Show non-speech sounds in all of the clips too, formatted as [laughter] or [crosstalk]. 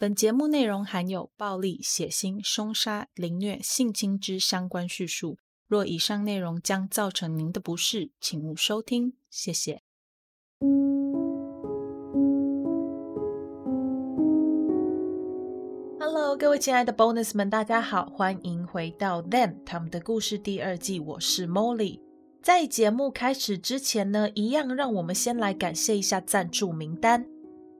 本节目内容含有暴力、血腥、凶杀、凌虐、性侵之相关叙述。若以上内容将造成您的不适，请勿收听。谢谢。Hello，各位亲爱的 Bonus 们，大家好，欢迎回到 Them 他们的故事第二季。我是 Molly。在节目开始之前呢，一样让我们先来感谢一下赞助名单。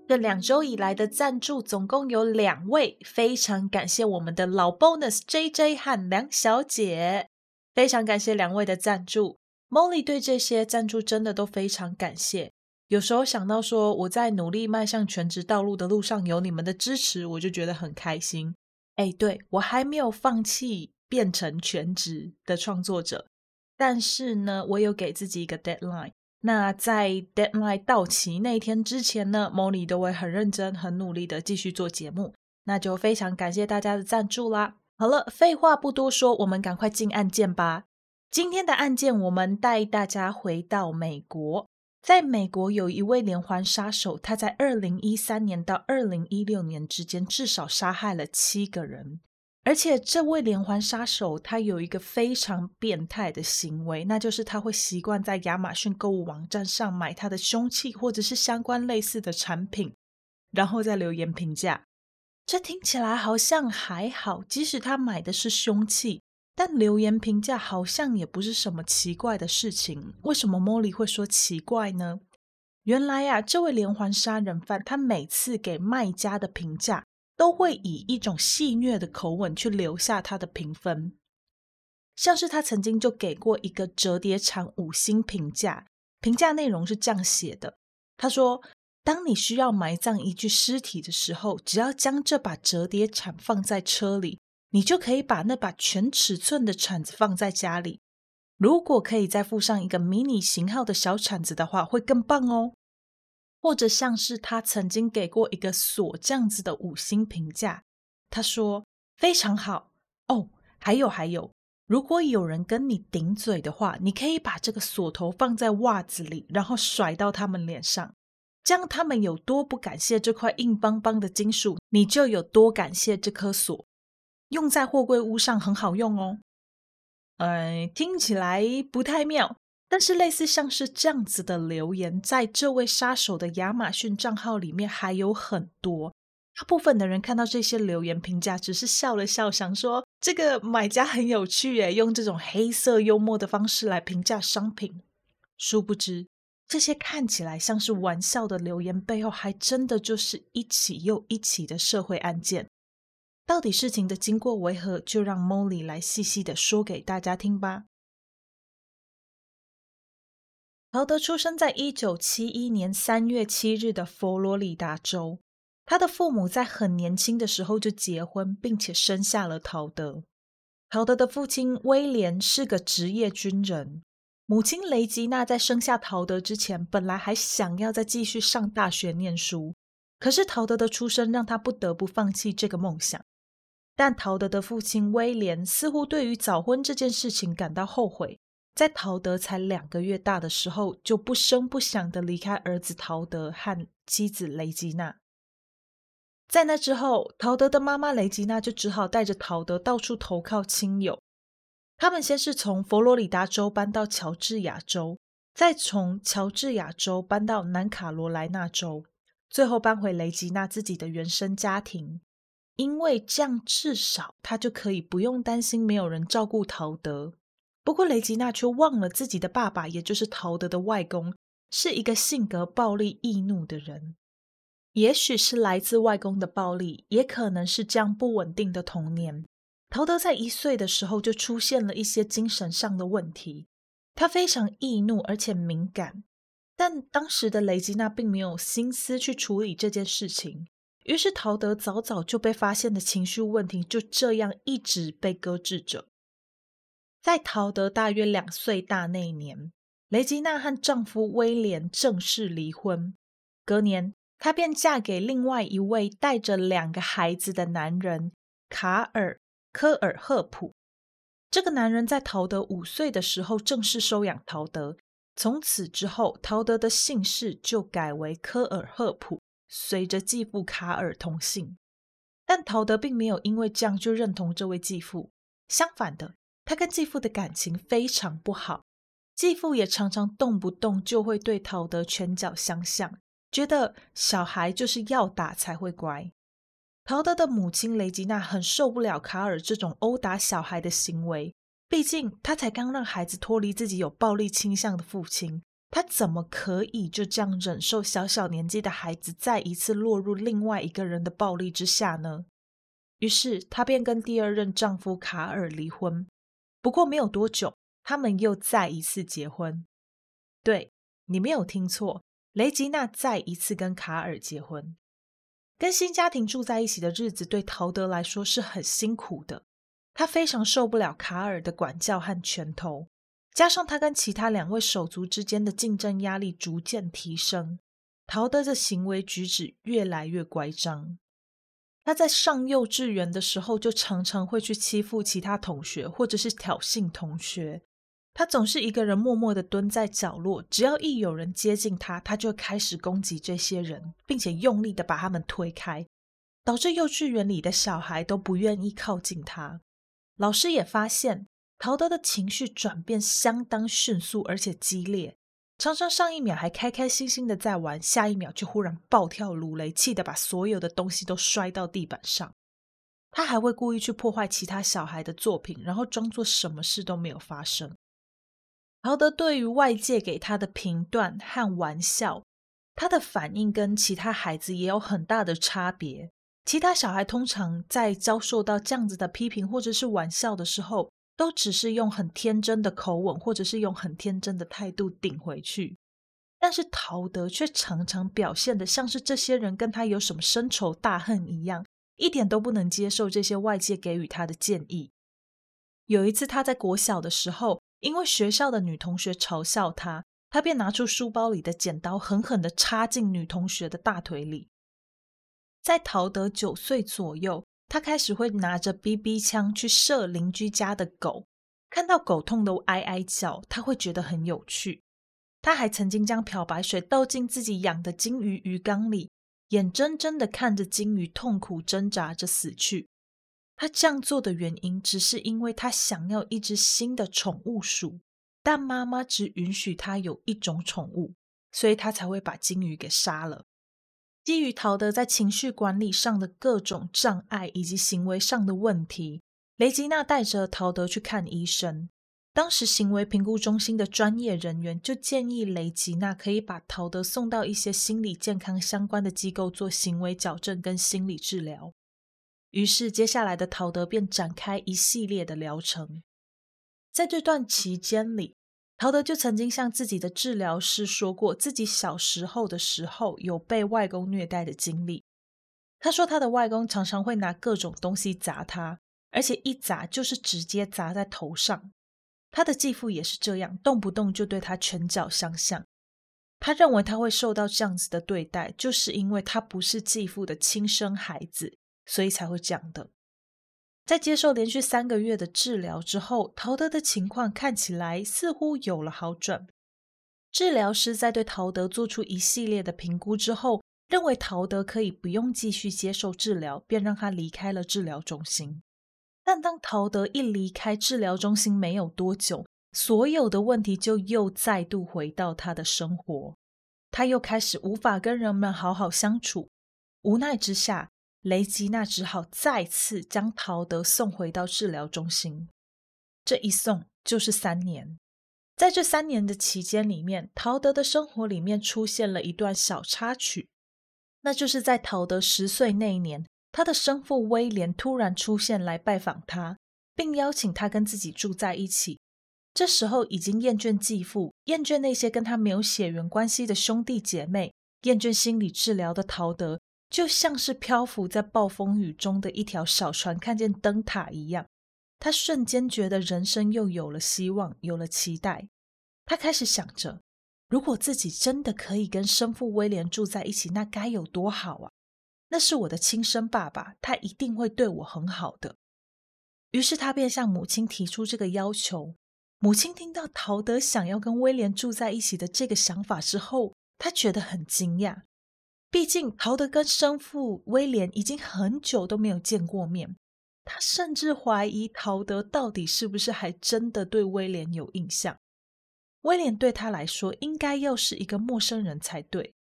这两周以来的赞助总共有两位，非常感谢我们的老 bonus JJ 和梁小姐，非常感谢两位的赞助。Molly 对这些赞助真的都非常感谢。有时候想到说我在努力迈向全职道路的路上有你们的支持，我就觉得很开心。哎，对，我还没有放弃变成全职的创作者，但是呢，我有给自己一个 deadline。那在 deadline 到期那一天之前呢，Molly 都会很认真、很努力的继续做节目。那就非常感谢大家的赞助啦。好了，废话不多说，我们赶快进案件吧。今天的案件，我们带大家回到美国。在美国，有一位连环杀手，他在二零一三年到二零一六年之间，至少杀害了七个人。而且这位连环杀手他有一个非常变态的行为，那就是他会习惯在亚马逊购物网站上买他的凶器或者是相关类似的产品，然后再留言评价。这听起来好像还好，即使他买的是凶器，但留言评价好像也不是什么奇怪的事情。为什么 Molly 会说奇怪呢？原来呀、啊，这位连环杀人犯他每次给卖家的评价。都会以一种戏谑的口吻去留下他的评分，像是他曾经就给过一个折叠铲五星评价，评价内容是这样写的：他说，当你需要埋葬一具尸体的时候，只要将这把折叠铲放在车里，你就可以把那把全尺寸的铲子放在家里。如果可以再附上一个迷你型号的小铲子的话，会更棒哦。或者像是他曾经给过一个锁这样子的五星评价，他说非常好哦。还有还有，如果有人跟你顶嘴的话，你可以把这个锁头放在袜子里，然后甩到他们脸上，这样他们有多不感谢这块硬邦邦的金属，你就有多感谢这颗锁。用在货柜屋上很好用哦。呃，听起来不太妙。但是，类似像是这样子的留言，在这位杀手的亚马逊账号里面还有很多。大部分的人看到这些留言评价，只是笑了笑，想说这个买家很有趣耶，用这种黑色幽默的方式来评价商品。殊不知，这些看起来像是玩笑的留言背后，还真的就是一起又一起的社会案件。到底事情的经过为何？就让 Molly 来细细的说给大家听吧。陶德出生在一九七一年三月七日的佛罗里达州。他的父母在很年轻的时候就结婚，并且生下了陶德。陶德的父亲威廉是个职业军人，母亲雷吉娜在生下陶德之前，本来还想要再继续上大学念书，可是陶德的出生让他不得不放弃这个梦想。但陶德的父亲威廉似乎对于早婚这件事情感到后悔。在陶德才两个月大的时候，就不声不响的离开儿子陶德和妻子雷吉娜。在那之后，陶德的妈妈雷吉娜就只好带着陶德到处投靠亲友。他们先是从佛罗里达州搬到乔治亚州，再从乔治亚州搬到南卡罗来纳州，最后搬回雷吉娜自己的原生家庭。因为这样，至少他就可以不用担心没有人照顾陶德。不过雷吉娜却忘了自己的爸爸，也就是陶德的外公，是一个性格暴力易怒的人。也许是来自外公的暴力，也可能是这样不稳定的童年。陶德在一岁的时候就出现了一些精神上的问题，他非常易怒而且敏感。但当时的雷吉娜并没有心思去处理这件事情，于是陶德早早就被发现的情绪问题就这样一直被搁置着。在陶德大约两岁大那一年，雷吉娜和丈夫威廉正式离婚。隔年，她便嫁给另外一位带着两个孩子的男人卡尔·科尔赫普。这个男人在陶德五岁的时候正式收养陶德，从此之后，陶德的姓氏就改为科尔赫普，随着继父卡尔同姓。但陶德并没有因为这样就认同这位继父，相反的，他跟继父的感情非常不好。继父也常常动不动就会对陶德拳脚相向，觉得小孩就是要打才会乖。陶德的母亲雷吉娜很受不了卡尔这种殴打小孩的行为，毕竟他才刚让孩子脱离自己有暴力倾向的父亲，他怎么可以就这样忍受小小年纪的孩子再一次落入另外一个人的暴力之下呢？于是她便跟第二任丈夫卡尔离婚。不过没有多久。他们又再一次结婚，对，你没有听错，雷吉娜再一次跟卡尔结婚。跟新家庭住在一起的日子对陶德来说是很辛苦的，他非常受不了卡尔的管教和拳头，加上他跟其他两位手足之间的竞争压力逐渐提升，陶德的行为举止越来越乖张。他在上幼稚园的时候就常常会去欺负其他同学，或者是挑衅同学。他总是一个人默默的蹲在角落，只要一有人接近他，他就开始攻击这些人，并且用力的把他们推开，导致幼稚园里的小孩都不愿意靠近他。老师也发现，陶德的情绪转变相当迅速，而且激烈，常常上一秒还开开心心的在玩，下一秒就忽然暴跳如雷，气得把所有的东西都摔到地板上。他还会故意去破坏其他小孩的作品，然后装作什么事都没有发生。陶德对于外界给他的评断和玩笑，他的反应跟其他孩子也有很大的差别。其他小孩通常在遭受到这样子的批评或者是玩笑的时候，都只是用很天真的口吻，或者是用很天真的态度顶回去。但是陶德却常常表现得像是这些人跟他有什么深仇大恨一样，一点都不能接受这些外界给予他的建议。有一次他在国小的时候，因为学校的女同学嘲笑他，他便拿出书包里的剪刀，狠狠地插进女同学的大腿里。在陶德九岁左右，他开始会拿着 BB 枪去射邻居家的狗，看到狗痛得哀哀叫，他会觉得很有趣。他还曾经将漂白水倒进自己养的金鱼鱼缸里，眼睁睁的看着金鱼痛苦挣扎着死去。他这样做的原因，只是因为他想要一只新的宠物鼠，但妈妈只允许他有一种宠物，所以他才会把金鱼给杀了。基于陶德在情绪管理上的各种障碍以及行为上的问题，雷吉娜带着陶德去看医生。当时行为评估中心的专业人员就建议雷吉娜可以把陶德送到一些心理健康相关的机构做行为矫正跟心理治疗。于是，接下来的陶德便展开一系列的疗程。在这段期间里，陶德就曾经向自己的治疗师说过，自己小时候的时候有被外公虐待的经历。他说，他的外公常常会拿各种东西砸他，而且一砸就是直接砸在头上。他的继父也是这样，动不动就对他拳脚相向。他认为他会受到这样子的对待，就是因为他不是继父的亲生孩子。所以才会这样的。在接受连续三个月的治疗之后，陶德的情况看起来似乎有了好转。治疗师在对陶德做出一系列的评估之后，认为陶德可以不用继续接受治疗，便让他离开了治疗中心。但当陶德一离开治疗中心没有多久，所有的问题就又再度回到他的生活，他又开始无法跟人们好好相处。无奈之下，雷吉娜只好再次将陶德送回到治疗中心，这一送就是三年。在这三年的期间里面，陶德的生活里面出现了一段小插曲，那就是在陶德十岁那一年，他的生父威廉突然出现来拜访他，并邀请他跟自己住在一起。这时候已经厌倦继父，厌倦那些跟他没有血缘关系的兄弟姐妹，厌倦心理治疗的陶德。就像是漂浮在暴风雨中的一条小船，看见灯塔一样，他瞬间觉得人生又有了希望，有了期待。他开始想着，如果自己真的可以跟生父威廉住在一起，那该有多好啊！那是我的亲生爸爸，他一定会对我很好的。于是他便向母亲提出这个要求。母亲听到陶德想要跟威廉住在一起的这个想法之后，他觉得很惊讶。毕竟陶德跟生父威廉已经很久都没有见过面，他甚至怀疑陶德到底是不是还真的对威廉有印象。威廉对他来说应该又是一个陌生人才对。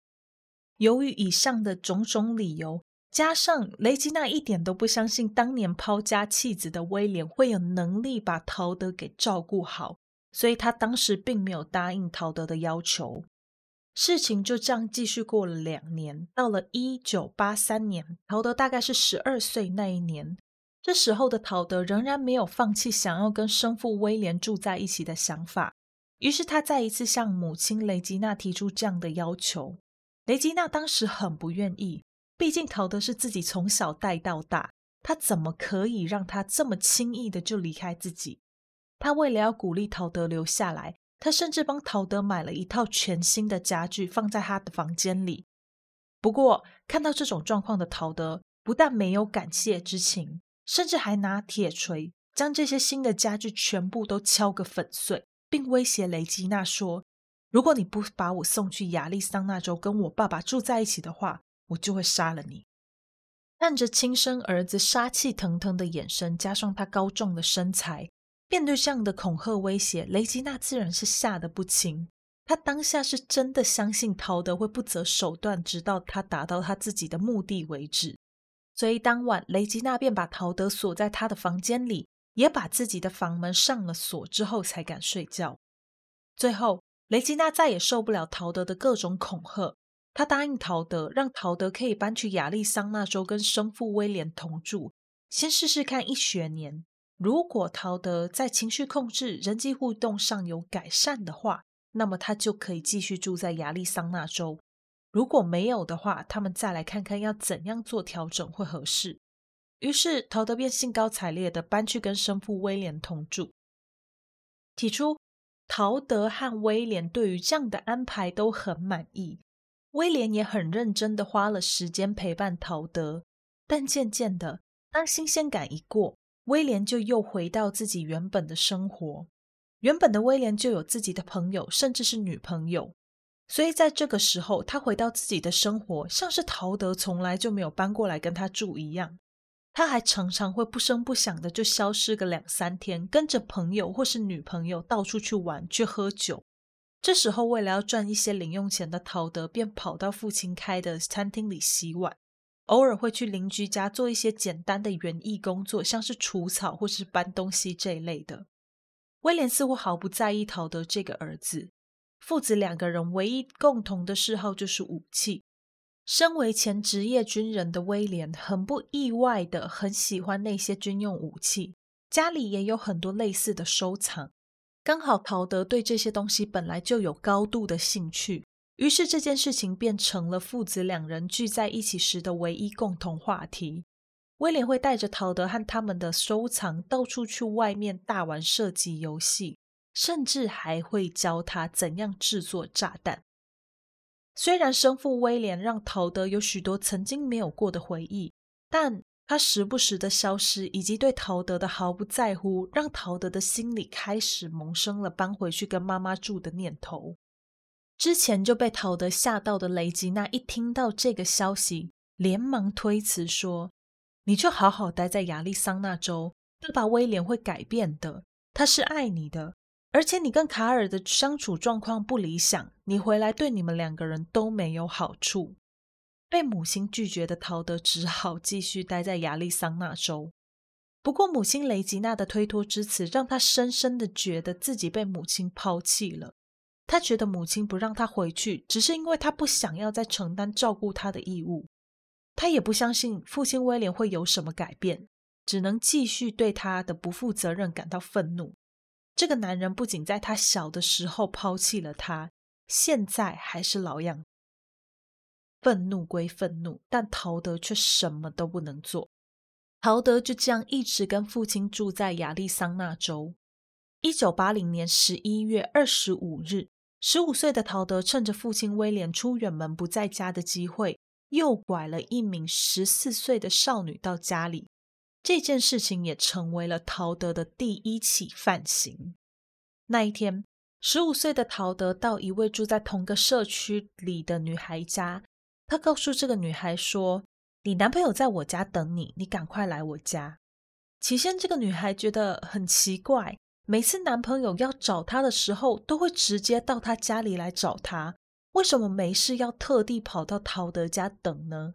由于以上的种种理由，加上雷吉娜一点都不相信当年抛家弃子的威廉会有能力把陶德给照顾好，所以他当时并没有答应陶德的要求。事情就这样继续过了两年，到了一九八三年，陶德大概是十二岁那一年。这时候的陶德仍然没有放弃想要跟生父威廉住在一起的想法，于是他再一次向母亲雷吉娜提出这样的要求。雷吉娜当时很不愿意，毕竟陶德是自己从小带到大，他怎么可以让他这么轻易的就离开自己？他为了要鼓励陶德留下来。他甚至帮陶德买了一套全新的家具，放在他的房间里。不过，看到这种状况的陶德，不但没有感谢之情，甚至还拿铁锤将这些新的家具全部都敲个粉碎，并威胁雷吉娜说：“如果你不把我送去亚利桑那州跟我爸爸住在一起的话，我就会杀了你。”看着亲生儿子杀气腾腾的眼神，加上他高壮的身材。面对这样的恐吓威胁，雷吉娜自然是吓得不轻。她当下是真的相信陶德会不择手段，直到他达到他自己的目的为止。所以当晚，雷吉娜便把陶德锁在他的房间里，也把自己的房门上了锁，之后才敢睡觉。最后，雷吉娜再也受不了陶德的各种恐吓，她答应陶德，让陶德可以搬去亚利桑那州跟生父威廉同住，先试试看一学年。如果陶德在情绪控制、人际互动上有改善的话，那么他就可以继续住在亚利桑那州。如果没有的话，他们再来看看要怎样做调整会合适。于是，陶德便兴高采烈地搬去跟生父威廉同住。起初，陶德和威廉对于这样的安排都很满意，威廉也很认真地花了时间陪伴陶德。但渐渐的，当新鲜感一过，威廉就又回到自己原本的生活，原本的威廉就有自己的朋友，甚至是女朋友。所以在这个时候，他回到自己的生活，像是陶德从来就没有搬过来跟他住一样。他还常常会不声不响的就消失个两三天，跟着朋友或是女朋友到处去玩去喝酒。这时候，为了要赚一些零用钱的陶德，便跑到父亲开的餐厅里洗碗。偶尔会去邻居家做一些简单的园艺工作，像是除草或是搬东西这一类的。威廉似乎毫不在意陶德这个儿子。父子两个人唯一共同的嗜好就是武器。身为前职业军人的威廉，很不意外的很喜欢那些军用武器，家里也有很多类似的收藏。刚好陶德对这些东西本来就有高度的兴趣。于是这件事情变成了父子两人聚在一起时的唯一共同话题。威廉会带着陶德和他们的收藏到处去外面大玩射击游戏，甚至还会教他怎样制作炸弹。虽然生父威廉让陶德有许多曾经没有过的回忆，但他时不时的消失以及对陶德的毫不在乎，让陶德的心里开始萌生了搬回去跟妈妈住的念头。之前就被陶德吓到的雷吉娜一听到这个消息，连忙推辞说：“你就好好待在亚利桑那州，爸爸威廉会改变的，他是爱你的。而且你跟卡尔的相处状况不理想，你回来对你们两个人都没有好处。”被母亲拒绝的陶德只好继续待在亚利桑那州。不过母亲雷吉娜的推脱之词，让他深深的觉得自己被母亲抛弃了。他觉得母亲不让他回去，只是因为他不想要再承担照顾他的义务。他也不相信父亲威廉会有什么改变，只能继续对他的不负责任感到愤怒。这个男人不仅在他小的时候抛弃了他，现在还是老样。愤怒归愤怒，但陶德却什么都不能做。陶德就这样一直跟父亲住在亚利桑那州。一九八零年十一月二十五日。十五岁的陶德趁着父亲威廉出远门不在家的机会，诱拐了一名十四岁的少女到家里。这件事情也成为了陶德的第一起犯行。那一天，十五岁的陶德到一位住在同个社区里的女孩家，他告诉这个女孩说：“你男朋友在我家等你，你赶快来我家。”起先，这个女孩觉得很奇怪，每次男朋友要找她的时候，都会直接到她家里来找她，为什么没事要特地跑到陶德家等呢？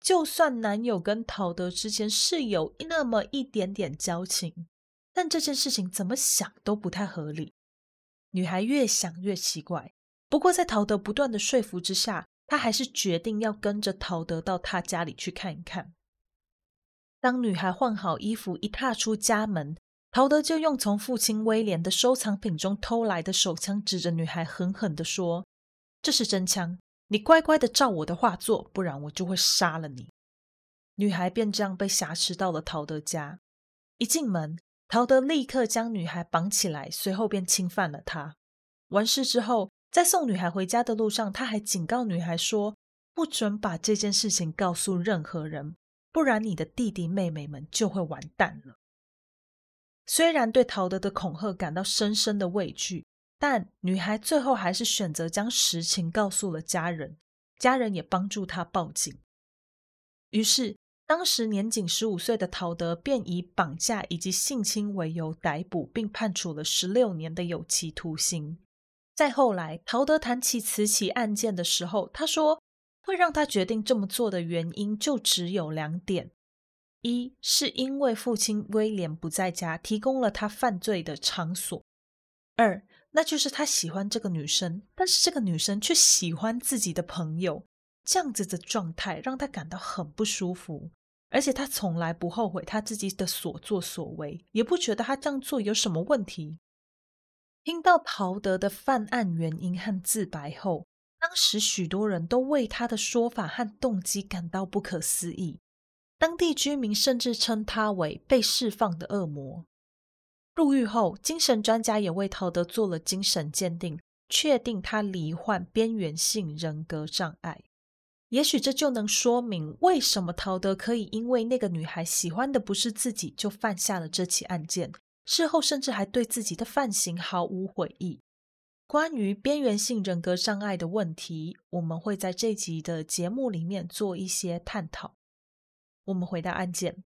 就算男友跟陶德之间是有那么一点点交情，但这件事情怎么想都不太合理。女孩越想越奇怪，不过在陶德不断的说服之下，她还是决定要跟着陶德到他家里去看一看。当女孩换好衣服，一踏出家门，陶德就用从父亲威廉的收藏品中偷来的手枪指着女孩，狠狠地说：“这是真枪，你乖乖的照我的话做，不然我就会杀了你。”女孩便这样被挟持到了陶德家。一进门，陶德立刻将女孩绑起来，随后便侵犯了她。完事之后，在送女孩回家的路上，他还警告女孩说：“不准把这件事情告诉任何人，不然你的弟弟妹妹们就会完蛋了。”虽然对陶德的恐吓感到深深的畏惧，但女孩最后还是选择将实情告诉了家人，家人也帮助她报警。于是，当时年仅十五岁的陶德便以绑架以及性侵为由逮捕，并判处了十六年的有期徒刑。再后来，陶德谈起此起案件的时候，他说，会让他决定这么做的原因就只有两点：一是因为父亲威廉不在家，提供了他犯罪的场所；二，那就是他喜欢这个女生，但是这个女生却喜欢自己的朋友，这样子的状态让他感到很不舒服。而且他从来不后悔他自己的所作所为，也不觉得他这样做有什么问题。听到陶德的犯案原因和自白后，当时许多人都为他的说法和动机感到不可思议。当地居民甚至称他为被释放的恶魔。入狱后，精神专家也为陶德做了精神鉴定，确定他罹患边缘性人格障碍。也许这就能说明为什么陶德可以因为那个女孩喜欢的不是自己，就犯下了这起案件。事后甚至还对自己的犯行毫无悔意。关于边缘性人格障碍的问题，我们会在这集的节目里面做一些探讨。我们回到案件，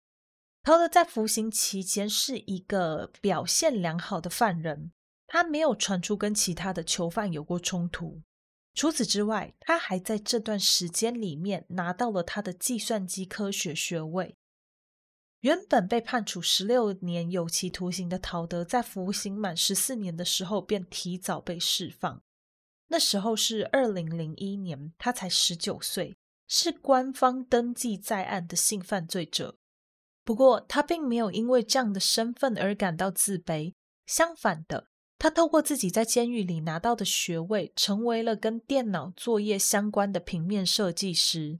陶德在服刑期间是一个表现良好的犯人，他没有传出跟其他的囚犯有过冲突。除此之外，他还在这段时间里面拿到了他的计算机科学学位。原本被判处十六年有期徒刑的陶德，在服刑满十四年的时候便提早被释放。那时候是二零零一年，他才十九岁，是官方登记在案的性犯罪者。不过，他并没有因为这样的身份而感到自卑，相反的。他透过自己在监狱里拿到的学位，成为了跟电脑作业相关的平面设计师。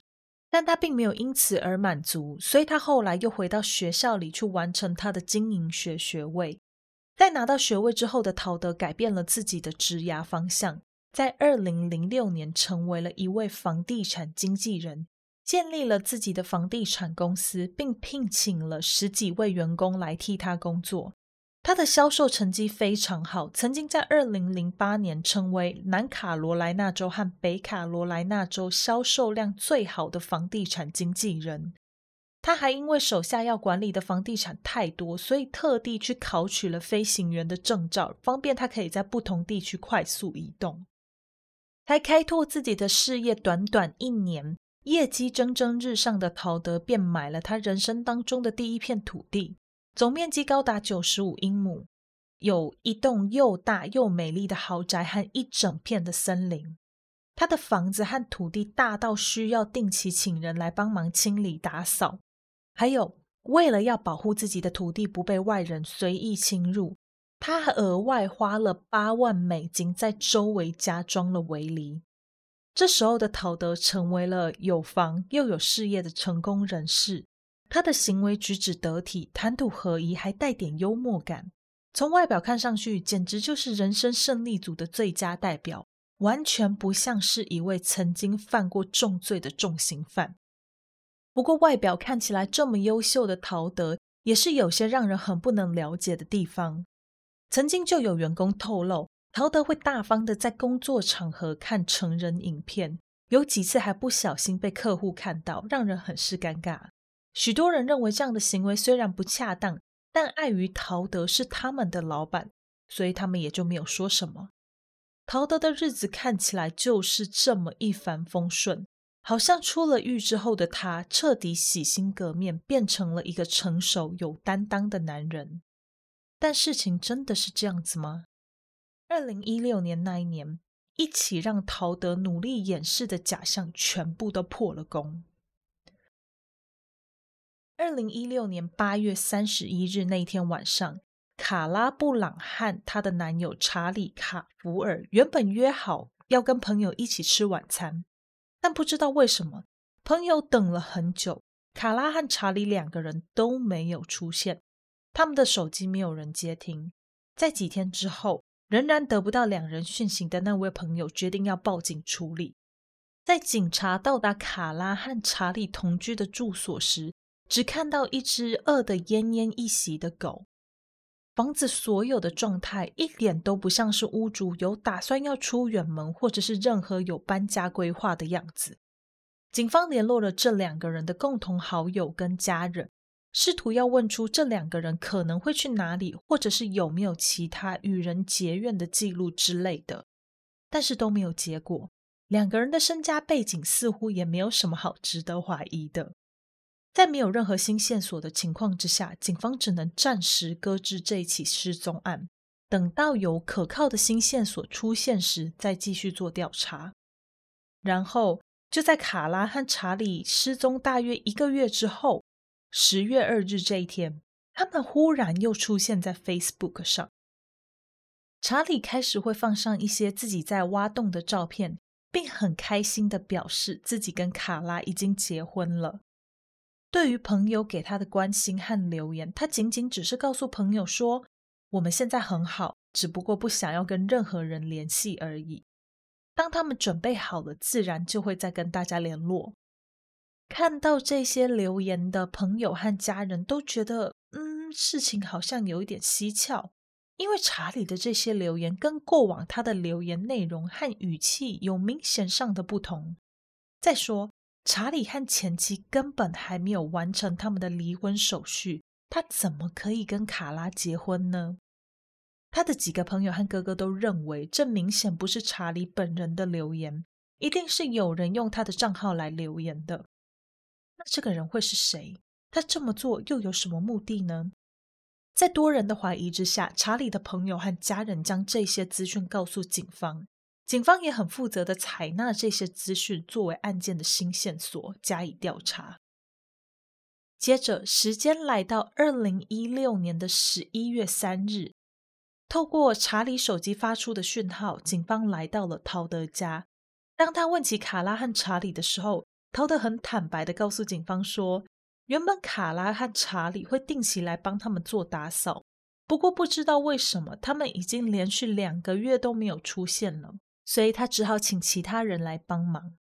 但他并没有因此而满足，所以他后来又回到学校里去完成他的经营学学位。在拿到学位之后的陶德改变了自己的职涯方向，在二零零六年成为了一位房地产经纪人，建立了自己的房地产公司，并聘请了十几位员工来替他工作。他的销售成绩非常好，曾经在二零零八年成为南卡罗来纳州和北卡罗来纳州销售量最好的房地产经纪人。他还因为手下要管理的房地产太多，所以特地去考取了飞行员的证照，方便他可以在不同地区快速移动。才开拓自己的事业，短短一年，业绩蒸蒸日上的陶德便买了他人生当中的第一片土地。总面积高达九十五英亩，有一栋又大又美丽的豪宅和一整片的森林。他的房子和土地大到需要定期请人来帮忙清理打扫，还有为了要保护自己的土地不被外人随意侵入，他还额外花了八万美金在周围加装了围篱。这时候的陶德成为了有房又有事业的成功人士。他的行为举止得体，谈吐合宜，还带点幽默感。从外表看上去，简直就是人生胜利组的最佳代表，完全不像是一位曾经犯过重罪的重刑犯。不过，外表看起来这么优秀的陶德，也是有些让人很不能了解的地方。曾经就有员工透露，陶德会大方的在工作场合看成人影片。有几次还不小心被客户看到，让人很是尴尬。许多人认为这样的行为虽然不恰当，但碍于陶德是他们的老板，所以他们也就没有说什么。陶德的日子看起来就是这么一帆风顺，好像出了狱之后的他彻底洗心革面，变成了一个成熟有担当的男人。但事情真的是这样子吗？二零一六年那一年，一起让陶德努力掩饰的假象全部都破了功。二零一六年八月三十一日那天晚上。卡拉布朗和她的男友查理卡福尔原本约好要跟朋友一起吃晚餐，但不知道为什么，朋友等了很久，卡拉和查理两个人都没有出现，他们的手机没有人接听。在几天之后，仍然得不到两人讯息的那位朋友决定要报警处理。在警察到达卡拉和查理同居的住所时，只看到一只饿得奄奄一息的狗。房子所有的状态一点都不像是屋主有打算要出远门，或者是任何有搬家规划的样子。警方联络了这两个人的共同好友跟家人，试图要问出这两个人可能会去哪里，或者是有没有其他与人结怨的记录之类的，但是都没有结果。两个人的身家背景似乎也没有什么好值得怀疑的。在没有任何新线索的情况之下，警方只能暂时搁置这起失踪案，等到有可靠的新线索出现时再继续做调查。然后就在卡拉和查理失踪大约一个月之后，十月二日这一天，他们忽然又出现在 Facebook 上。查理开始会放上一些自己在挖洞的照片，并很开心地表示自己跟卡拉已经结婚了。对于朋友给他的关心和留言，他仅仅只是告诉朋友说：“我们现在很好，只不过不想要跟任何人联系而已。当他们准备好了，自然就会再跟大家联络。”看到这些留言的朋友和家人都觉得，嗯，事情好像有一点蹊跷，因为查理的这些留言跟过往他的留言内容和语气有明显上的不同。再说，查理和前妻根本还没有完成他们的离婚手续，他怎么可以跟卡拉结婚呢？他的几个朋友和哥哥都认为，这明显不是查理本人的留言，一定是有人用他的账号来留言的。那这个人会是谁？他这么做又有什么目的呢？在多人的怀疑之下，查理的朋友和家人将这些资讯告诉警方。警方也很负责的采纳这些资讯作为案件的新线索加以调查。接着，时间来到二零一六年的十一月三日，透过查理手机发出的讯号，警方来到了陶德家。当他问起卡拉和查理的时候，陶德很坦白的告诉警方说，原本卡拉和查理会定期来帮他们做打扫，不过不知道为什么，他们已经连续两个月都没有出现了。所以他只好请其他人来帮忙。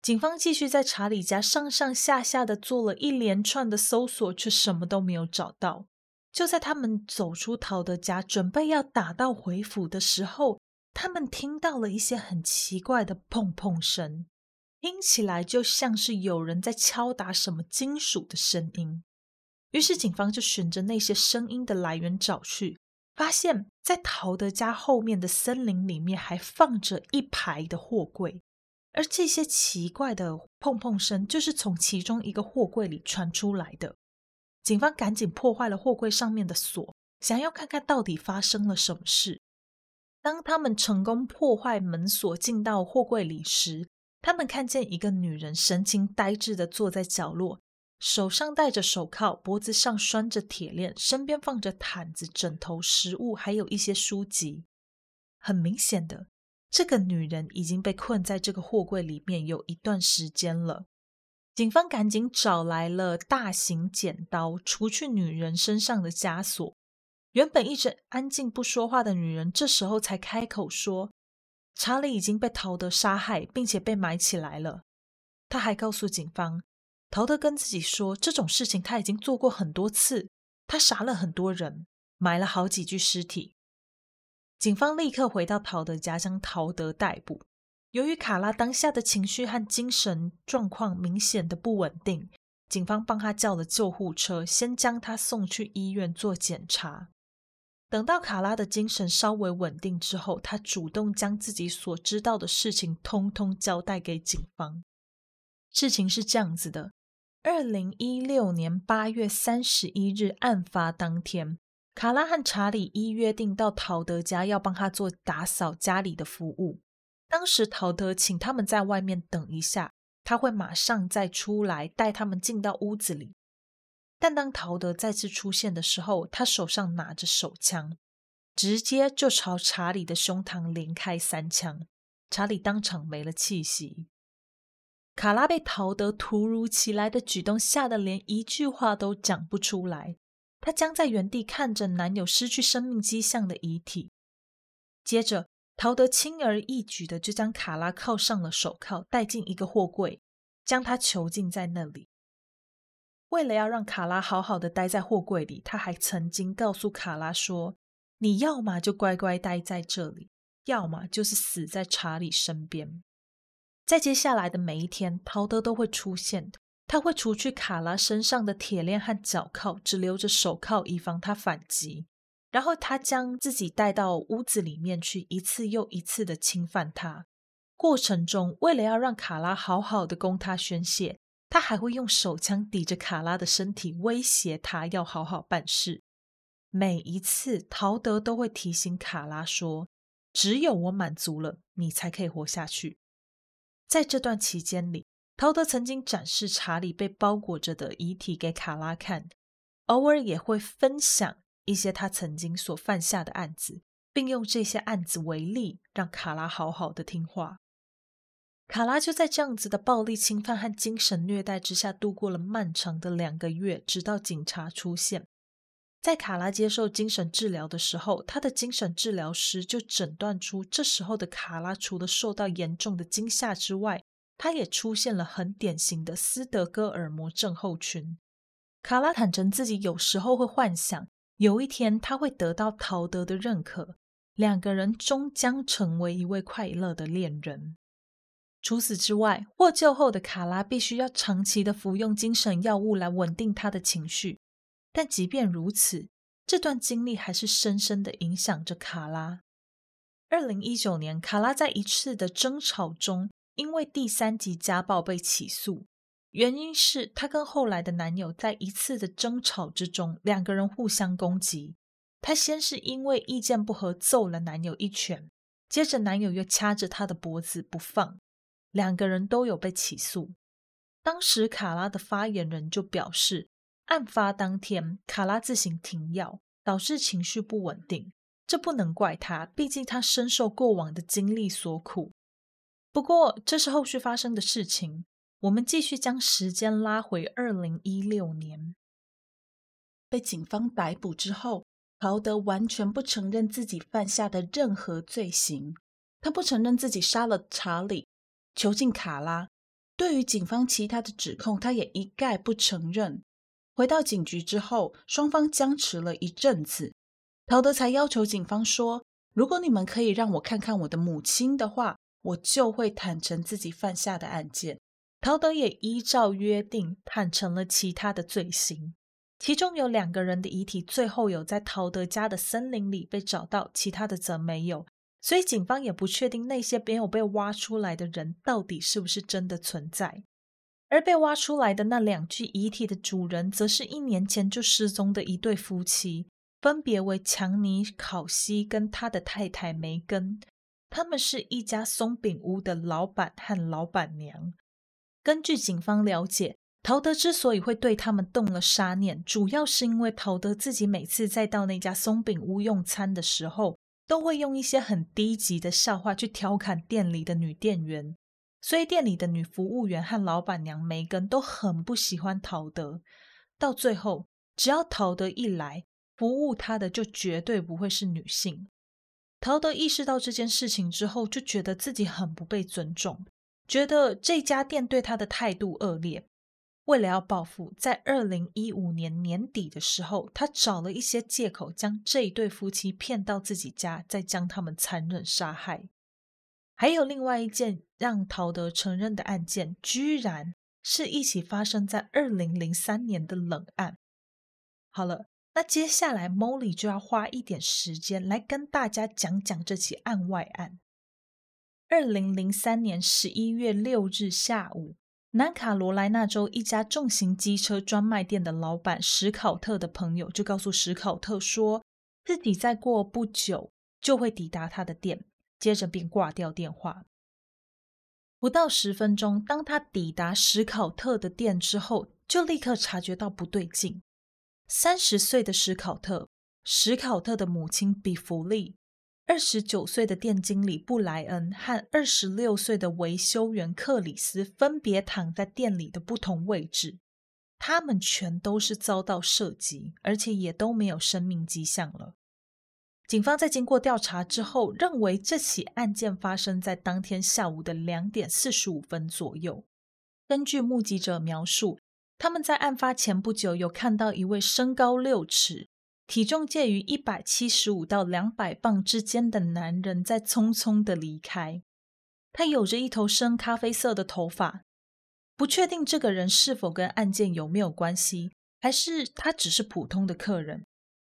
警方继续在查理家上上下下的做了一连串的搜索，却什么都没有找到。就在他们走出陶德家，准备要打道回府的时候，他们听到了一些很奇怪的砰砰声，听起来就像是有人在敲打什么金属的声音。于是警方就循着那些声音的来源找去。发现，在陶德家后面的森林里面，还放着一排的货柜，而这些奇怪的碰碰声，就是从其中一个货柜里传出来的。警方赶紧破坏了货柜上面的锁，想要看看到底发生了什么事。当他们成功破坏门锁，进到货柜里时，他们看见一个女人神情呆滞的坐在角落。手上戴着手铐，脖子上拴着铁链，身边放着毯子、枕头、食物，还有一些书籍。很明显的，这个女人已经被困在这个货柜里面有一段时间了。警方赶紧找来了大型剪刀，除去女人身上的枷锁。原本一直安静不说话的女人，这时候才开口说：“查理已经被陶德杀害，并且被埋起来了。”他还告诉警方。陶德跟自己说，这种事情他已经做过很多次。他杀了很多人，埋了好几具尸体。警方立刻回到陶德家，将陶德逮捕。由于卡拉当下的情绪和精神状况明显的不稳定，警方帮他叫了救护车，先将他送去医院做检查。等到卡拉的精神稍微稳定之后，他主动将自己所知道的事情通通交代给警方。事情是这样子的：二零一六年八月三十一日案发当天，卡拉和查理依约定到陶德家要帮他做打扫家里的服务。当时陶德请他们在外面等一下，他会马上再出来带他们进到屋子里。但当陶德再次出现的时候，他手上拿着手枪，直接就朝查理的胸膛连开三枪，查理当场没了气息。卡拉被陶德突如其来的举动吓得连一句话都讲不出来，她僵在原地看着男友失去生命迹象的遗体。接着，陶德轻而易举的就将卡拉铐上了手铐，带进一个货柜，将她囚禁在那里。为了要让卡拉好好的待在货柜里，他还曾经告诉卡拉说：“你要么就乖乖待在这里，要么就是死在查理身边。”在接下来的每一天，陶德都会出现，他会除去卡拉身上的铁链和脚铐，只留着手铐，以防他反击。然后他将自己带到屋子里面去，一次又一次的侵犯她。过程中，为了要让卡拉好好的供他宣泄。他还会用手枪抵着卡拉的身体，威胁她要好好办事。每一次，陶德都会提醒卡拉说：“只有我满足了，你才可以活下去。”在这段期间里，陶德曾经展示查理被包裹着的遗体给卡拉看，偶尔也会分享一些他曾经所犯下的案子，并用这些案子为例，让卡拉好好的听话。卡拉就在这样子的暴力侵犯和精神虐待之下度过了漫长的两个月，直到警察出现。在卡拉接受精神治疗的时候，他的精神治疗师就诊断出，这时候的卡拉除了受到严重的惊吓之外，他也出现了很典型的斯德哥尔摩症候群。卡拉坦承自己有时候会幻想，有一天他会得到陶德的认可，两个人终将成为一位快乐的恋人。除此之外，获救后的卡拉必须要长期的服用精神药物来稳定她的情绪。但即便如此，这段经历还是深深的影响着卡拉。二零一九年，卡拉在一次的争吵中，因为第三级家暴被起诉，原因是她跟后来的男友在一次的争吵之中，两个人互相攻击。她先是因为意见不合揍了男友一拳，接着男友又掐着她的脖子不放。两个人都有被起诉。当时卡拉的发言人就表示，案发当天卡拉自行停药，导致情绪不稳定。这不能怪他，毕竟他深受过往的经历所苦。不过这是后续发生的事情。我们继续将时间拉回二零一六年，被警方逮捕之后，陶德完全不承认自己犯下的任何罪行。他不承认自己杀了查理。囚禁卡拉，对于警方其他的指控，他也一概不承认。回到警局之后，双方僵持了一阵子，陶德才要求警方说：“如果你们可以让我看看我的母亲的话，我就会坦诚自己犯下的案件。”陶德也依照约定坦诚了其他的罪行，其中有两个人的遗体最后有在陶德家的森林里被找到，其他的则没有。所以警方也不确定那些没有被挖出来的人到底是不是真的存在，而被挖出来的那两具遗体的主人，则是一年前就失踪的一对夫妻，分别为强尼·考西跟他的太太梅根。他们是一家松饼屋的老板和老板娘。根据警方了解，陶德之所以会对他们动了杀念，主要是因为陶德自己每次在到那家松饼屋用餐的时候，都会用一些很低级的笑话去调侃店里的女店员，所以店里的女服务员和老板娘梅根都很不喜欢陶德。到最后，只要陶德一来，服务他的就绝对不会是女性。陶德意识到这件事情之后，就觉得自己很不被尊重，觉得这家店对他的态度恶劣。为了要报复，在二零一五年年底的时候，他找了一些借口将这一对夫妻骗到自己家，再将他们残忍杀害。还有另外一件让陶德承认的案件，居然是一起发生在二零零三年的冷案。好了，那接下来 Molly 就要花一点时间来跟大家讲讲这起案外案。二零零三年十一月六日下午，南卡罗来纳州一家重型机车专卖店的老板史考特的朋友就告诉史考特说，自己再过不久就会抵达他的店。接着便挂掉电话。不到十分钟，当他抵达史考特的店之后，就立刻察觉到不对劲。三十岁的史考特、史考特的母亲比弗利、二十九岁的店经理布莱恩和二十六岁的维修员克里斯分别躺在店里的不同位置。他们全都是遭到射击，而且也都没有生命迹象了。警方在经过调查之后，认为这起案件发生在当天下午的两点四十五分左右。根据目击者描述，他们在案发前不久有看到一位身高六尺、体重介于一百七十五到两百磅之间的男人在匆匆的离开。他有着一头深咖啡色的头发，不确定这个人是否跟案件有没有关系，还是他只是普通的客人。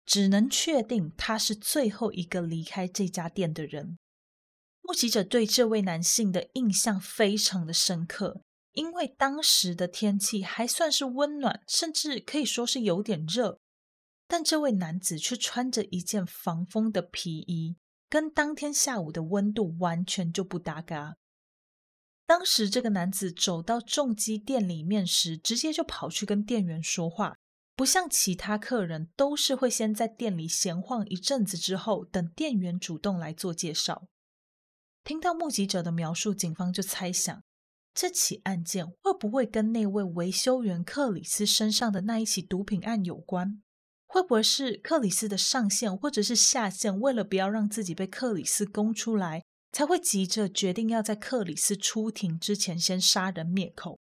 只能确定他是最后一个离开这家店的人。目击者对这位男性的印象非常的深刻，因为当时的天气还算是温暖，甚至可以说是有点热。但这位男子却穿着一件防风的皮衣，跟当天下午的温度完全就不搭嘎。当时这个男子走到重机店里面时，直接就跑去跟店员说话。不像其他客人，都是会先在店里闲晃一阵子，之后等店员主动来做介绍。听到目击者的描述，警方就猜想，这起案件会不会跟那位维修员克里斯身上的那一起毒品案有关？会不会是克里斯的上线或者是下线，为了不要让自己被克里斯供出来，才会急着决定要在克里斯出庭之前先杀人灭口？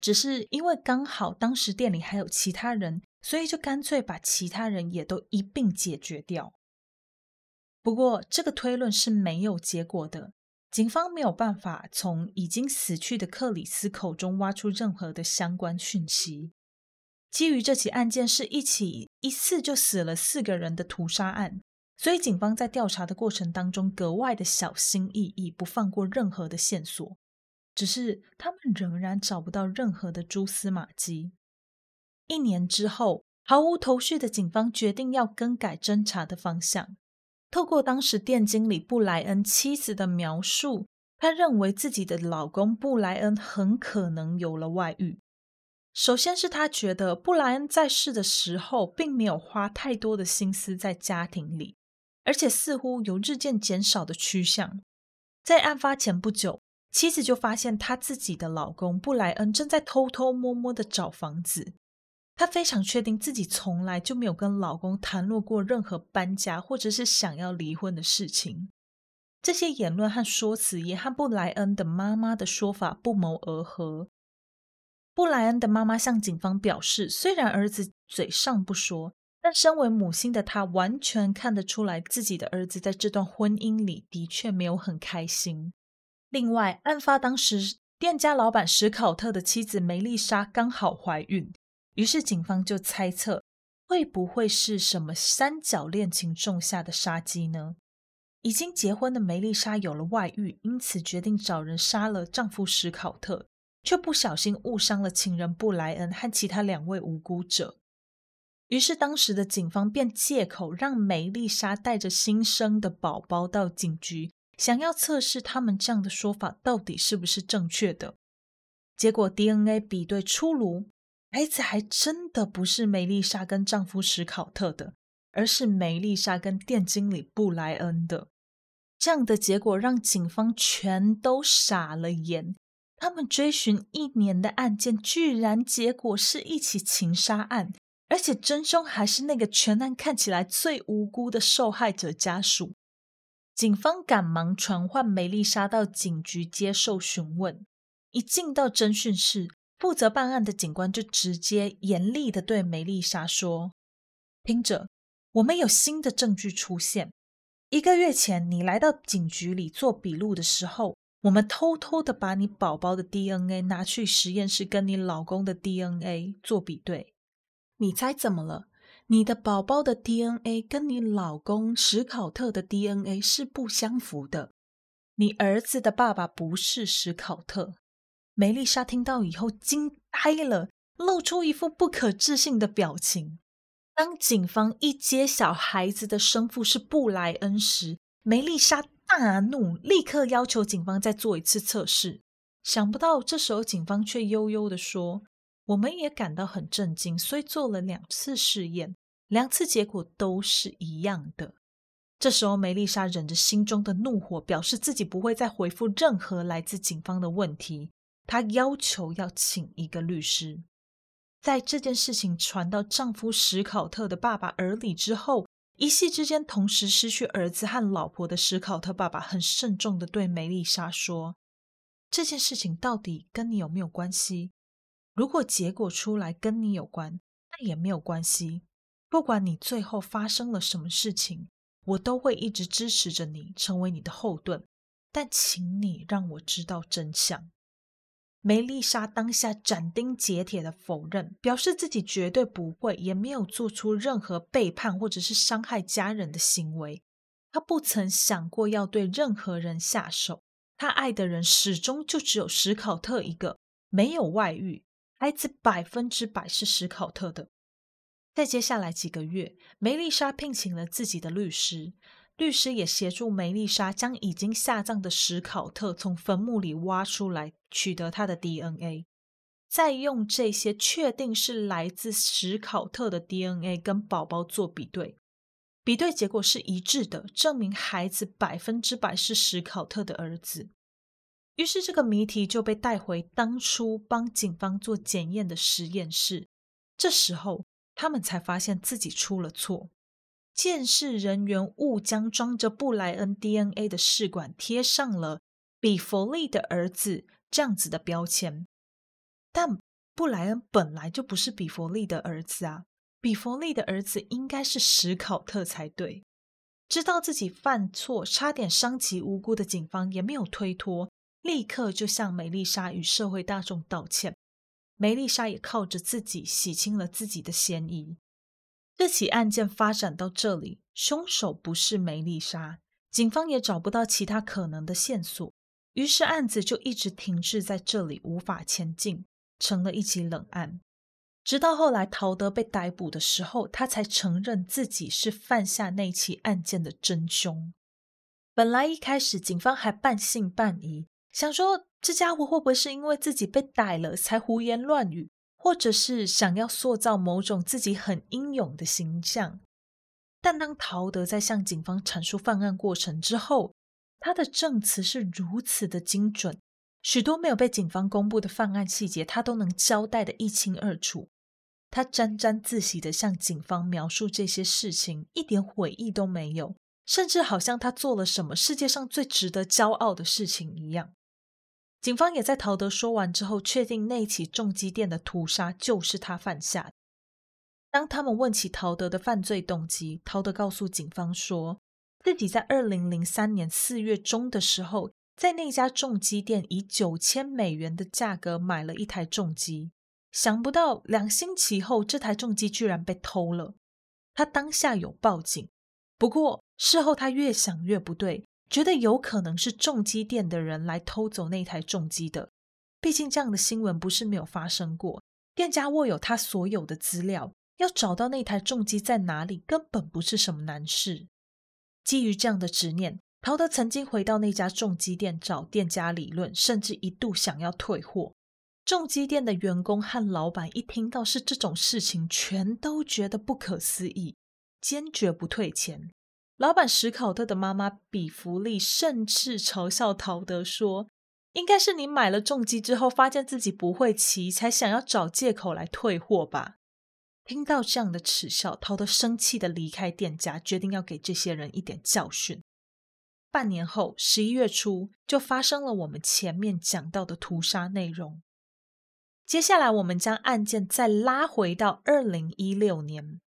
只是因为刚好当时店里还有其他人，所以就干脆把其他人也都一并解决掉。不过这个推论是没有结果的，警方没有办法从已经死去的克里斯口中挖出任何的相关讯息。基于这起案件是一起一次就死了四个人的屠杀案，所以警方在调查的过程当中格外的小心翼翼，不放过任何的线索。只是他们仍然找不到任何的蛛丝马迹。一年之后，毫无头绪的警方决定要更改侦查的方向。透过当时店经理布莱恩妻子的描述，他认为自己的老公布莱恩很可能有了外遇。首先是他觉得布莱恩在世的时候，并没有花太多的心思在家庭里，而且似乎有日渐减少的趋向。在案发前不久，妻子就发现她自己的老公布莱恩正在偷偷摸摸的找房子。她非常确定自己从来就没有跟老公谈论过任何搬家或者是想要离婚的事情。这些言论和说辞也和布莱恩的妈妈的说法不谋而合。布莱恩的妈妈向警方表示，虽然儿子嘴上不说，但身为母亲的她完全看得出来，自己的儿子在这段婚姻里的确没有很开心。另外，案发当时，店家老板史考特的妻子梅丽莎刚好怀孕，于是警方就猜测，会不会是什么三角恋情种下的杀机呢？已经结婚的梅丽莎有了外遇，因此决定找人杀了丈夫史考特，却不小心误伤了情人布莱恩和其他两位无辜者。于是，当时的警方便借口让梅丽莎带着新生的宝宝到警局。想要测试他们这样的说法到底是不是正确的，结果 DNA 比对出炉，孩子还真的不是梅丽莎跟丈夫史考特的，而是梅丽莎跟店经理布莱恩的。这样的结果让警方全都傻了眼，他们追寻一年的案件，居然结果是一起情杀案，而且真凶还是那个全案看起来最无辜的受害者家属。警方赶忙传唤梅丽莎到警局接受询问。一进到侦讯室，负责办案的警官就直接严厉的对梅丽莎说：“听着，我们有新的证据出现。一个月前你来到警局里做笔录的时候，我们偷偷的把你宝宝的 DNA 拿去实验室跟你老公的 DNA 做比对。你猜怎么了？你的宝宝的 DNA 跟你老公史考特的 DNA 是不相符的。你儿子的爸爸不是史考特。梅丽莎听到以后惊呆了，露出一副不可置信的表情。当警方一揭晓孩子的生父是布莱恩时，梅丽莎大怒，立刻要求警方再做一次测试。想不到这时候警方却悠悠地说：“我们也感到很震惊，所以做了两次试验，两次结果都是一样的。”这时候梅丽莎忍着心中的怒火，表示自己不会再回复任何来自警方的问题。她要求要请一个律师。在这件事情传到丈夫史考特的爸爸耳里之后，一夕之间同时失去儿子和老婆的史考特爸爸很慎重地对梅丽莎说：“这件事情到底跟你有没有关系？如果结果出来跟你有关，那也没有关系。不管你最后发生了什么事情，我都会一直支持着你，成为你的后盾。但请你让我知道真相。”梅丽莎当下斩钉截铁的否认，表示自己绝对不会，也没有做出任何背叛或者是伤害家人的行为。她不曾想过要对任何人下手。她爱的人始终就只有史考特一个，没有外遇，孩子百分之百是史考特的。在接下来几个月，梅丽莎聘请了自己的律师。律师也协助梅丽莎将已经下葬的史考特从坟墓里挖出来，取得他的 DNA，再用这些确定是来自史考特的 DNA 跟宝宝做比对，比对结果是一致的，证明孩子百分之百是史考特的儿子。于是这个谜题就被带回当初帮警方做检验的实验室，这时候他们才发现自己出了错。鉴识人员误将装着布莱恩 DNA 的试管贴上了比弗利的儿子这样子的标签，但布莱恩本来就不是比弗利的儿子啊，比弗利的儿子应该是史考特才对。知道自己犯错，差点伤及无辜的警方也没有推脱，立刻就向梅丽莎与社会大众道歉。梅丽莎也靠着自己洗清了自己的嫌疑。这起案件发展到这里，凶手不是梅丽莎，警方也找不到其他可能的线索，于是案子就一直停滞在这里，无法前进，成了一起冷案。直到后来陶德被逮捕的时候，他才承认自己是犯下那起案件的真凶。本来一开始警方还半信半疑，想说这家伙会不会是因为自己被逮了才胡言乱语。或者是想要塑造某种自己很英勇的形象，但当陶德在向警方阐述犯案过程之后，他的证词是如此的精准，许多没有被警方公布的犯案细节，他都能交代的一清二楚。他沾沾自喜地向警方描述这些事情，一点悔意都没有，甚至好像他做了什么世界上最值得骄傲的事情一样。警方也在陶德说完之后，确定那起重机店的屠杀就是他犯下的。当他们问起陶德的犯罪动机，陶德告诉警方说，自己在二零零三年四月中的时候，在那家重机店以九千美元的价格买了一台重机，想不到两星期后，这台重机居然被偷了。他当下有报警，不过事后他越想越不对。觉得有可能是重机店的人来偷走那台重机的，毕竟这样的新闻不是没有发生过。店家握有他所有的资料，要找到那台重机在哪里，根本不是什么难事。基于这样的执念，陶德曾经回到那家重机店找店家理论，甚至一度想要退货。重机店的员工和老板一听到是这种事情，全都觉得不可思议，坚决不退钱。老板史考特的妈妈比弗利甚至嘲笑陶德说：“应该是你买了重机之后，发现自己不会骑，才想要找借口来退货吧？”听到这样的耻笑，陶德生气的离开店家，决定要给这些人一点教训。半年后，十一月初，就发生了我们前面讲到的屠杀内容。接下来，我们将案件再拉回到二零一六年。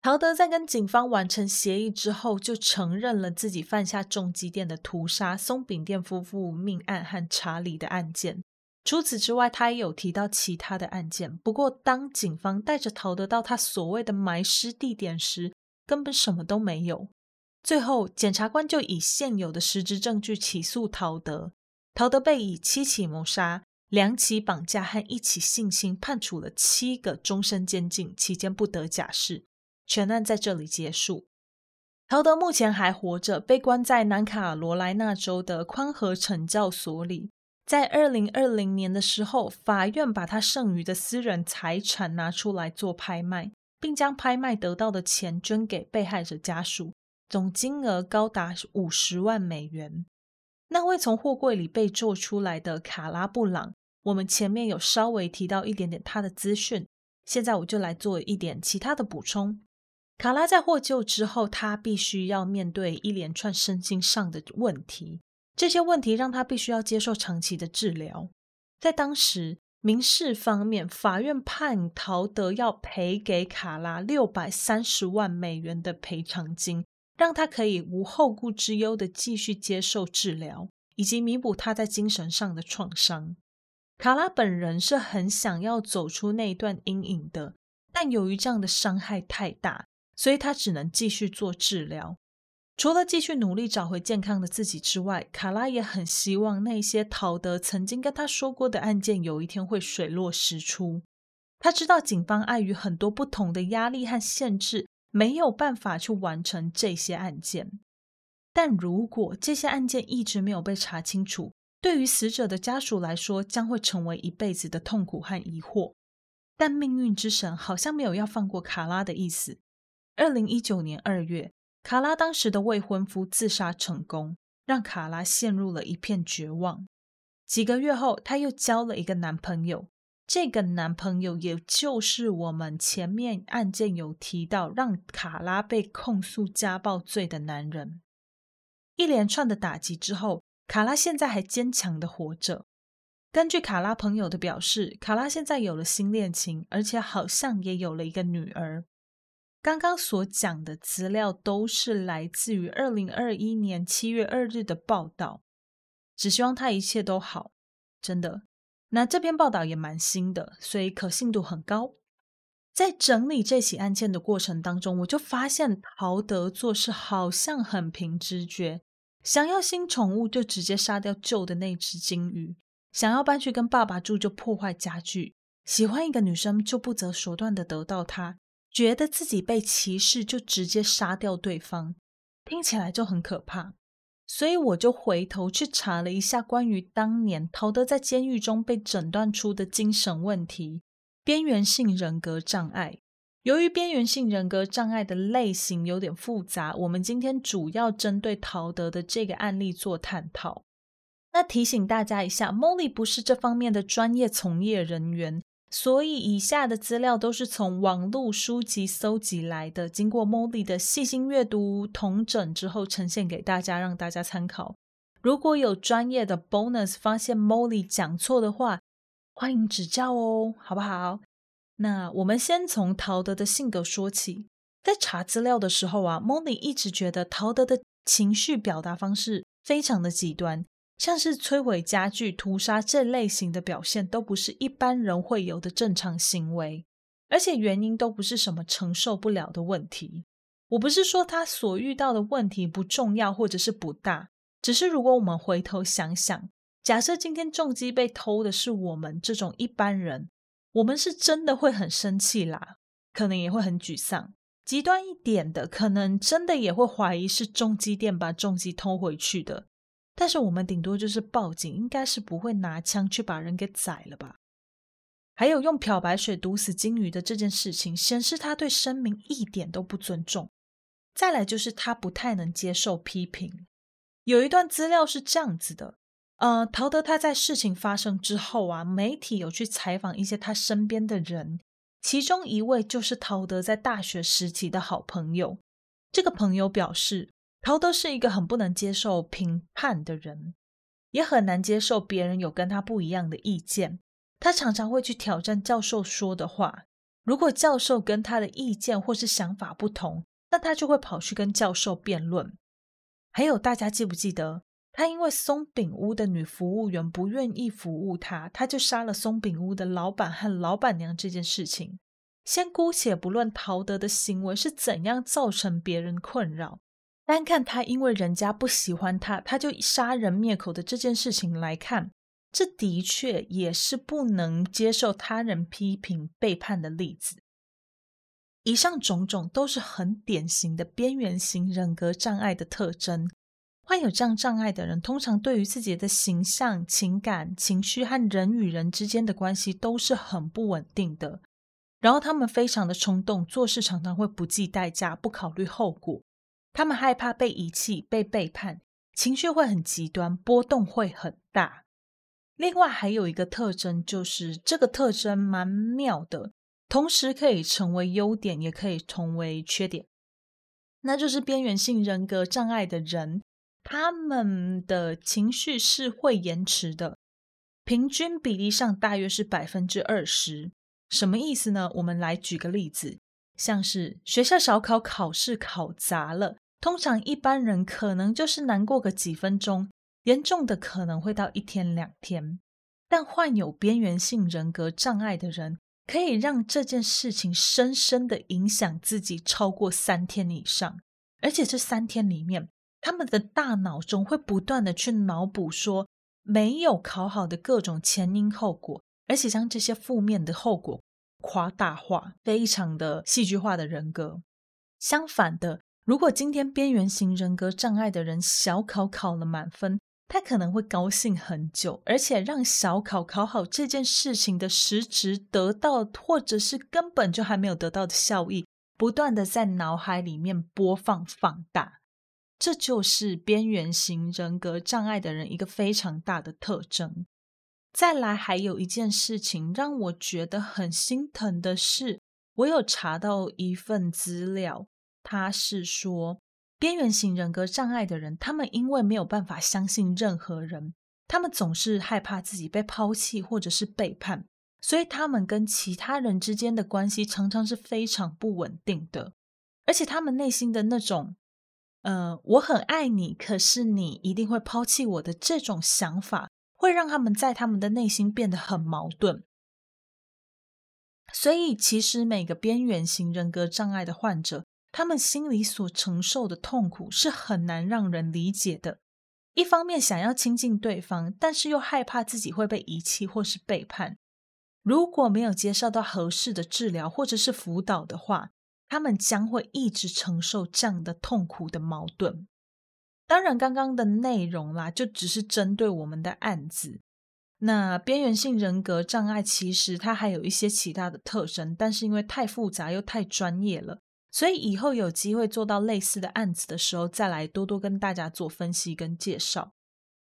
陶德在跟警方完成协议之后，就承认了自己犯下重机店的屠杀松饼店夫妇命案和查理的案件。除此之外，他也有提到其他的案件。不过，当警方带着陶德到他所谓的埋尸地点时，根本什么都没有。最后，检察官就以现有的实质证据起诉陶德。陶德被以七起谋杀、两起绑架和一起性侵判处了七个终身监禁，期间不得假释。全案在这里结束。陶德目前还活着，被关在南卡罗来纳州的宽和惩教所里。在二零二零年的时候，法院把他剩余的私人财产拿出来做拍卖，并将拍卖得到的钱捐给被害者家属，总金额高达五十万美元。那位从货柜里被救出来的卡拉布朗，我们前面有稍微提到一点点他的资讯，现在我就来做一点其他的补充。卡拉在获救之后，他必须要面对一连串身心上的问题，这些问题让他必须要接受长期的治疗。在当时民事方面，法院判陶德要赔给卡拉六百三十万美元的赔偿金，让他可以无后顾之忧的继续接受治疗，以及弥补他在精神上的创伤。卡拉本人是很想要走出那段阴影的，但由于这样的伤害太大。所以他只能继续做治疗。除了继续努力找回健康的自己之外，卡拉也很希望那些陶德曾经跟他说过的案件有一天会水落石出。他知道警方碍于很多不同的压力和限制，没有办法去完成这些案件。但如果这些案件一直没有被查清楚，对于死者的家属来说，将会成为一辈子的痛苦和疑惑。但命运之神好像没有要放过卡拉的意思。二零一九年二月，卡拉当时的未婚夫自杀成功，让卡拉陷入了一片绝望。几个月后，她又交了一个男朋友，这个男朋友也就是我们前面案件有提到让卡拉被控诉家暴罪的男人。一连串的打击之后，卡拉现在还坚强的活着。根据卡拉朋友的表示，卡拉现在有了新恋情，而且好像也有了一个女儿。刚刚所讲的资料都是来自于二零二一年七月二日的报道，只希望他一切都好，真的。那这篇报道也蛮新的，所以可信度很高。在整理这起案件的过程当中，我就发现陶德做事好像很凭直觉，想要新宠物就直接杀掉旧的那只金鱼，想要搬去跟爸爸住就破坏家具，喜欢一个女生就不择手段的得到她。觉得自己被歧视，就直接杀掉对方，听起来就很可怕。所以我就回头去查了一下关于当年陶德在监狱中被诊断出的精神问题——边缘性人格障碍。由于边缘性人格障碍的类型有点复杂，我们今天主要针对陶德的这个案例做探讨。那提醒大家一下，Molly 不是这方面的专业从业人员。所以，以下的资料都是从网络书籍搜集来的，经过 Molly 的细心阅读、统整之后，呈现给大家，让大家参考。如果有专业的 bonus 发现 Molly 讲错的话，欢迎指教哦，好不好？那我们先从陶德的性格说起。在查资料的时候啊，Molly 一直觉得陶德的情绪表达方式非常的极端。像是摧毁家具、屠杀这类型的表现，都不是一般人会有的正常行为，而且原因都不是什么承受不了的问题。我不是说他所遇到的问题不重要或者是不大，只是如果我们回头想想，假设今天重机被偷的是我们这种一般人，我们是真的会很生气啦，可能也会很沮丧。极端一点的，可能真的也会怀疑是重机店把重机偷回去的。但是我们顶多就是报警，应该是不会拿枪去把人给宰了吧？还有用漂白水毒死金鱼的这件事情，显示他对生命一点都不尊重。再来就是他不太能接受批评。有一段资料是这样子的：呃，陶德他在事情发生之后啊，媒体有去采访一些他身边的人，其中一位就是陶德在大学时期的好朋友。这个朋友表示。陶德是一个很不能接受评判的人，也很难接受别人有跟他不一样的意见。他常常会去挑战教授说的话。如果教授跟他的意见或是想法不同，那他就会跑去跟教授辩论。还有，大家记不记得，他因为松饼屋的女服务员不愿意服务他，他就杀了松饼屋的老板和老板娘这件事情。先姑且不论陶德的行为是怎样造成别人困扰，单看他因为人家不喜欢他，他就杀人灭口的这件事情来看，这的确也是不能接受他人批评背叛的例子。以上种种都是很典型的边缘型人格障碍的特征。患有这样障碍的人，通常对于自己的形象、情感、情绪和人与人之间的关系都是很不稳定的。然后他们非常的冲动，做事常常会不计代价，不考虑后果。他们害怕被遗弃、被背叛，情绪会很极端，波动会很大。另外还有一个特征，就是这个特征蛮妙的，同时可以成为优点，也可以成为缺点。那就是边缘性人格障碍的人，他们的情绪是会延迟的，平均比例上大约是百分之二十。什么意思呢？我们来举个例子，像是学校小考考试考砸了，通常一般人可能就是难过个几分钟，严重的可能会到一天两天。但患有边缘性人格障碍的人，可以让这件事情深深的影响自己超过三天以上，而且这三天里面，他们的大脑中会不断的去脑补说没有考好的各种前因后果。而且将这些负面的后果夸大化，非常的戏剧化的人格。相反的，如果今天边缘型人格障碍的人小考考了满分，他可能会高兴很久，而且让小考考好这件事情的实质得到，或者是根本就还没有得到的效益，不断的在脑海里面播放放大。这就是边缘型人格障碍的人一个非常大的特征。再来，还有一件事情让我觉得很心疼的是，我有查到一份资料，他是说，边缘型人格障碍的人，他们因为没有办法相信任何人，他们总是害怕自己被抛弃或者是背叛，所以他们跟其他人之间的关系常常是非常不稳定的，而且他们内心的那种，呃，我很爱你，可是你一定会抛弃我的这种想法。会让他们在他们的内心变得很矛盾，所以其实每个边缘型人格障碍的患者，他们心里所承受的痛苦是很难让人理解的。一方面想要亲近对方，但是又害怕自己会被遗弃或是背叛。如果没有接受到合适的治疗或者是辅导的话，他们将会一直承受这样的痛苦的矛盾。当然，刚刚的内容啦，就只是针对我们的案子。那边缘性人格障碍其实它还有一些其他的特征，但是因为太复杂又太专业了，所以以后有机会做到类似的案子的时候，再来多多跟大家做分析跟介绍。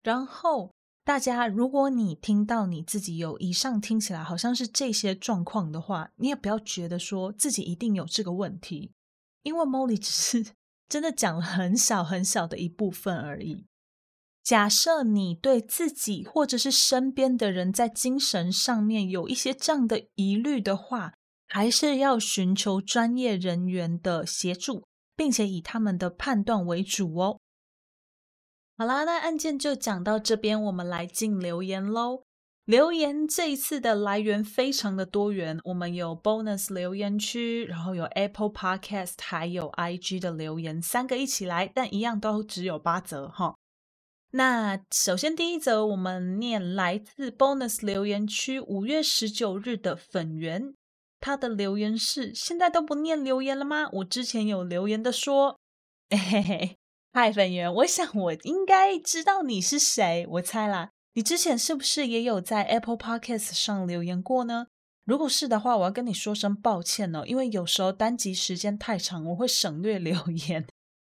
然后，大家如果你听到你自己有以上听起来好像是这些状况的话，你也不要觉得说自己一定有这个问题，因为 Molly 只是。真的讲了很小很小的一部分而已。假设你对自己或者是身边的人在精神上面有一些这样的疑虑的话，还是要寻求专业人员的协助，并且以他们的判断为主哦。好啦，那案件就讲到这边，我们来进留言喽。留言这一次的来源非常的多元，我们有 bonus 留言区，然后有 Apple Podcast，还有 IG 的留言，三个一起来，但一样都只有八则哈。那首先第一则，我们念来自 bonus 留言区五月十九日的粉圆，他的留言是：现在都不念留言了吗？我之前有留言的说，嘿嘿嘿，嗨粉圆，我想我应该知道你是谁，我猜啦。你之前是不是也有在 Apple Podcast 上留言过呢？如果是的话，我要跟你说声抱歉哦，因为有时候单集时间太长，我会省略留言，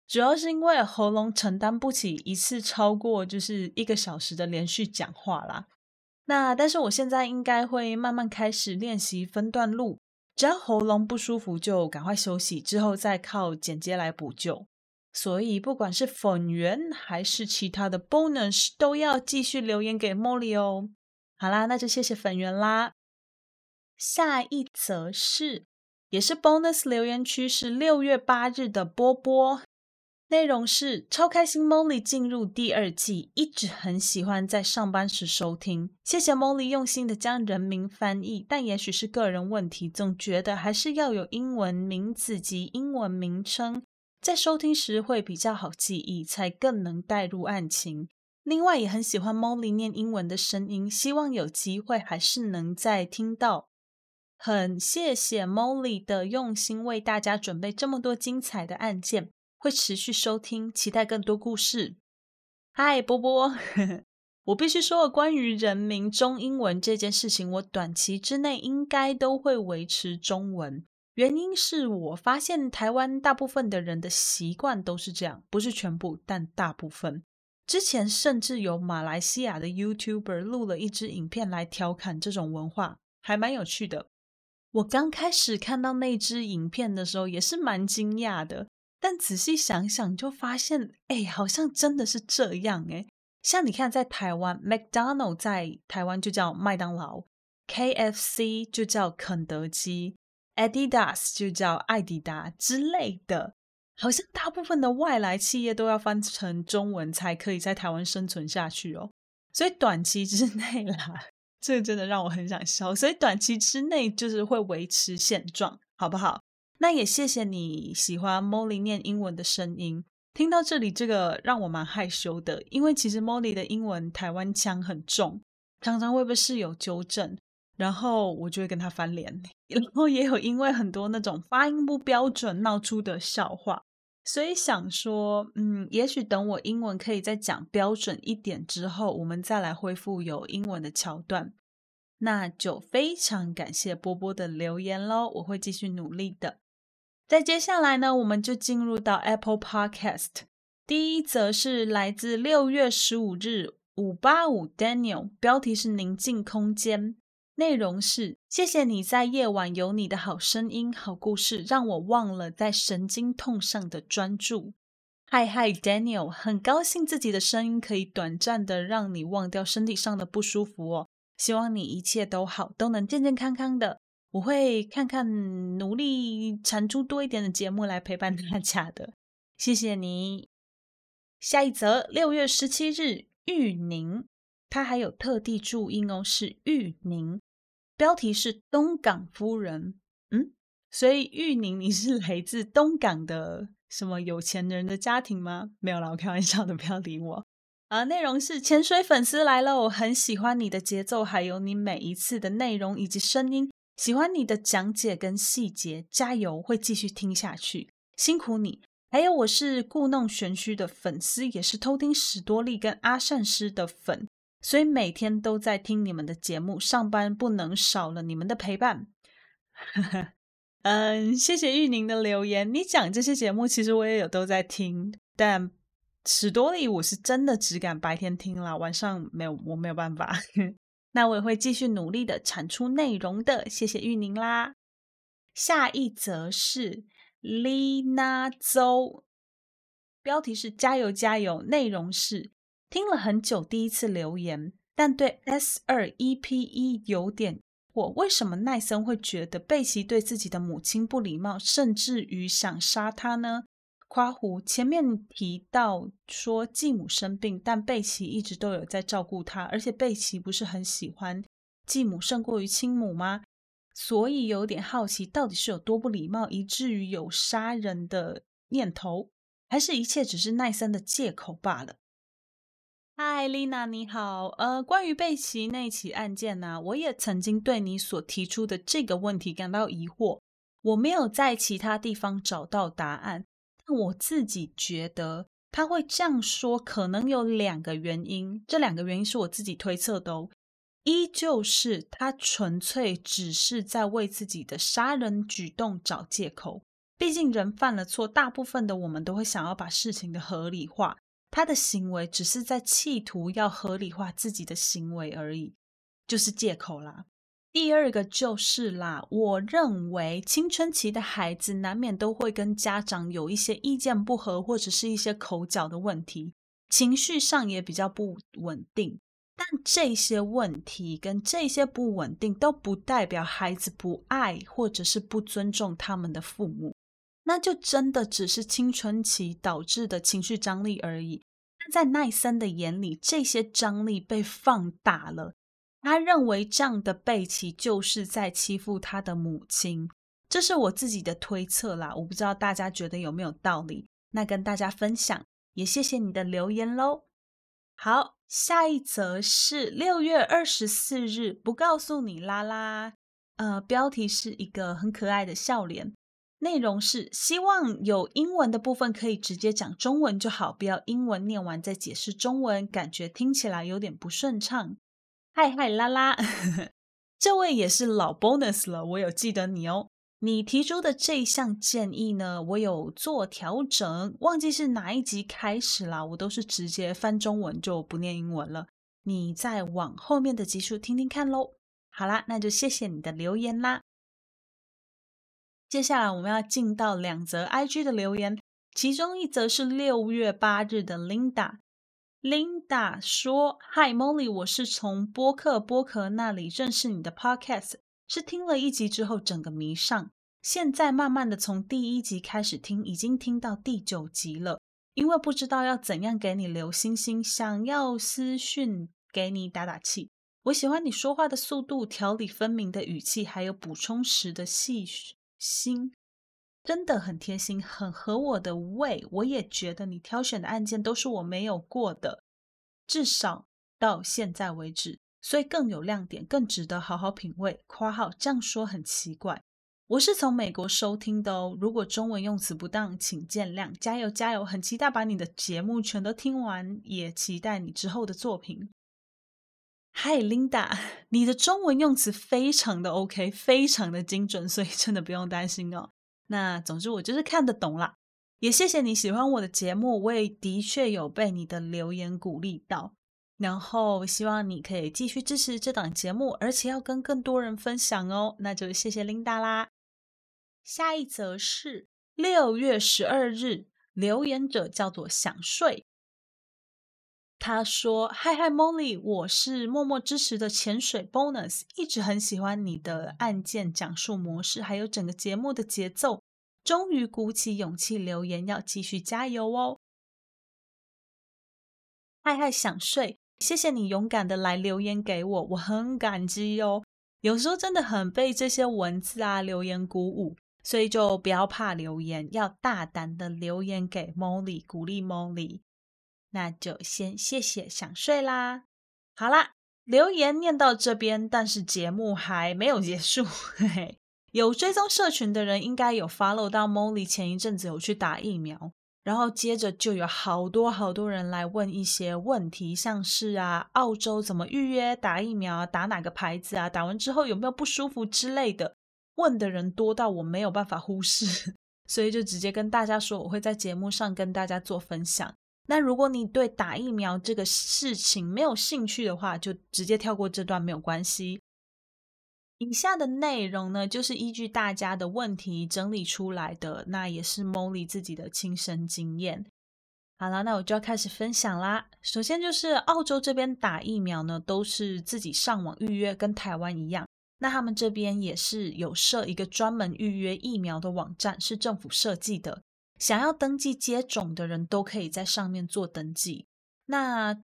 主要是因为喉咙承担不起一次超过就是一个小时的连续讲话啦。那但是我现在应该会慢慢开始练习分段录，只要喉咙不舒服就赶快休息，之后再靠剪接来补救。所以，不管是粉圆还是其他的 bonus，都要继续留言给茉莉哦。好啦，那就谢谢粉圆啦。下一则是也是 bonus 留言区是六月八日的波波。内容是超开心，Molly 进入第二季，一直很喜欢在上班时收听。谢谢 Molly 用心的将人名翻译，但也许是个人问题，总觉得还是要有英文名字及英文名称，在收听时会比较好记忆，才更能带入案情。另外也很喜欢 Molly 念英文的声音，希望有机会还是能再听到。很谢谢 Molly 的用心，为大家准备这么多精彩的案件。会持续收听，期待更多故事。嗨，波波，[laughs] 我必须说，关于人名中英文这件事情，我短期之内应该都会维持中文。原因是我发现台湾大部分的人的习惯都是这样，不是全部，但大部分。之前甚至有马来西亚的 YouTuber 录了一支影片来调侃这种文化，还蛮有趣的。我刚开始看到那支影片的时候，也是蛮惊讶的。但仔细想想，就发现，哎，好像真的是这样，哎，像你看，在台湾，McDonald 在台湾就叫麦当劳，KFC 就叫肯德基，Adidas 就叫爱迪达之类的，好像大部分的外来企业都要翻成中文才可以在台湾生存下去哦。所以短期之内啦，这真的让我很想笑。所以短期之内就是会维持现状，好不好？那也谢谢你喜欢 Molly 念英文的声音。听到这里，这个让我蛮害羞的，因为其实 Molly 的英文台湾腔很重，常常会被室友纠正，然后我就会跟他翻脸。然后也有因为很多那种发音不标准闹出的笑话，所以想说，嗯，也许等我英文可以再讲标准一点之后，我们再来恢复有英文的桥段。那就非常感谢波波的留言喽，我会继续努力的。在接下来呢，我们就进入到 Apple Podcast。第一则是来自六月十五日五八五 Daniel，标题是“宁静空间”，内容是：谢谢你在夜晚有你的好声音、好故事，让我忘了在神经痛上的专注。嗨嗨，Daniel，很高兴自己的声音可以短暂的让你忘掉身体上的不舒服哦。希望你一切都好，都能健健康康的。我会看看，努力产出多一点的节目来陪伴大家的，谢谢你。下一则，六月十七日，玉宁，他还有特地注音哦，是玉宁，标题是东港夫人，嗯，所以玉宁你是来自东港的什么有钱人的家庭吗？没有啦，我开玩笑的，不要理我。啊，内容是潜水粉丝来了，我很喜欢你的节奏，还有你每一次的内容以及声音。喜欢你的讲解跟细节，加油，会继续听下去，辛苦你。还有，我是故弄玄虚的粉丝，也是偷听史多利跟阿善师的粉，所以每天都在听你们的节目，上班不能少了你们的陪伴。[laughs] 嗯，谢谢玉宁的留言。你讲这些节目，其实我也有都在听，但史多利我是真的只敢白天听啦，晚上没有，我没有办法。那我也会继续努力的产出内容的，谢谢玉宁啦。下一则是 Lina 周，标题是加油加油，内容是听了很久，第一次留言，但对 S 二 EP1 有点我为什么奈森会觉得贝奇对自己的母亲不礼貌，甚至于想杀他呢？夸胡前面提到说继母生病，但贝奇一直都有在照顾她，而且贝奇不是很喜欢继母胜过于亲母吗？所以有点好奇，到底是有多不礼貌，以至于有杀人的念头，还是一切只是奈森的借口罢了？嗨，丽娜你好，呃，关于贝奇那起案件呢、我也曾经对你所提出的这个问题感到疑惑，我没有在其他地方找到答案。我自己觉得他会这样说，可能有两个原因。这两个原因是我自己推测的哦。一就是他纯粹只是在为自己的杀人举动找借口。毕竟人犯了错，大部分的我们都会想要把事情的合理化。他的行为只是在企图要合理化自己的行为而已，就是借口啦。第二个就是啦，我认为青春期的孩子难免都会跟家长有一些意见不合，或者是一些口角的问题，情绪上也比较不稳定。但这些问题跟这些不稳定都不代表孩子不爱或者是不尊重他们的父母，那就真的只是青春期导致的情绪张力而已。在奈森的眼里，这些张力被放大了。他认为这样的贝奇就是在欺负他的母亲，这是我自己的推测啦。我不知道大家觉得有没有道理？那跟大家分享，也谢谢你的留言喽。好，下一则是六月二十四日，不告诉你啦啦。呃，标题是一个很可爱的笑脸，内容是希望有英文的部分可以直接讲中文就好，不要英文念完再解释中文，感觉听起来有点不顺畅。嗨嗨啦啦，[laughs] 这位也是老 bonus 了，我有记得你哦。你提出的这一项建议呢，我有做调整，忘记是哪一集开始啦，我都是直接翻中文就不念英文了。你再往后面的集数听听看喽。好啦，那就谢谢你的留言啦。接下来我们要进到两则 IG 的留言，其中一则是六月八日的 Linda。Linda 说：“Hi Molly，我是从播客播客那里认识你的 Podcast。”是听了一集之后，整个迷上。现在慢慢的从第一集开始听，已经听到第九集了。因为不知道要怎样给你留星星，想要私讯给你打打气。我喜欢你说话的速度、条理分明的语气，还有补充时的细心，真的很贴心，很合我的胃。我也觉得你挑选的案件都是我没有过的，至少到现在为止。所以更有亮点，更值得好好品味。括号这样说很奇怪，我是从美国收听的哦。如果中文用词不当，请见谅。加油加油，很期待把你的节目全都听完，也期待你之后的作品。嗨，Linda，你的中文用词非常的 OK，非常的精准，所以真的不用担心哦。那总之我就是看得懂啦，也谢谢你喜欢我的节目，我也的确有被你的留言鼓励到。然后希望你可以继续支持这档节目，而且要跟更多人分享哦。那就谢谢琳达啦。下一则是六月十二日，留言者叫做想睡。他说：“嗨嗨，Molly，我是默默支持的潜水 Bonus，一直很喜欢你的案件讲述模式，还有整个节目的节奏。终于鼓起勇气留言，要继续加油哦。”嗨嗨，想睡。谢谢你勇敢的来留言给我，我很感激哦。有时候真的很被这些文字啊留言鼓舞，所以就不要怕留言，要大胆的留言给 Molly，鼓励 Molly。那就先谢谢想睡啦。好啦，留言念到这边，但是节目还没有结束。嘿嘿，有追踪社群的人应该有 follow 到 Molly 前一阵子有去打疫苗。然后接着就有好多好多人来问一些问题，像是啊，澳洲怎么预约打疫苗，打哪个牌子啊，打完之后有没有不舒服之类的，问的人多到我没有办法忽视，[laughs] 所以就直接跟大家说，我会在节目上跟大家做分享。那如果你对打疫苗这个事情没有兴趣的话，就直接跳过这段没有关系。以下的内容呢，就是依据大家的问题整理出来的，那也是 Molly 自己的亲身经验。好了，那我就要开始分享啦。首先就是澳洲这边打疫苗呢，都是自己上网预约，跟台湾一样。那他们这边也是有设一个专门预约疫苗的网站，是政府设计的，想要登记接种的人都可以在上面做登记。那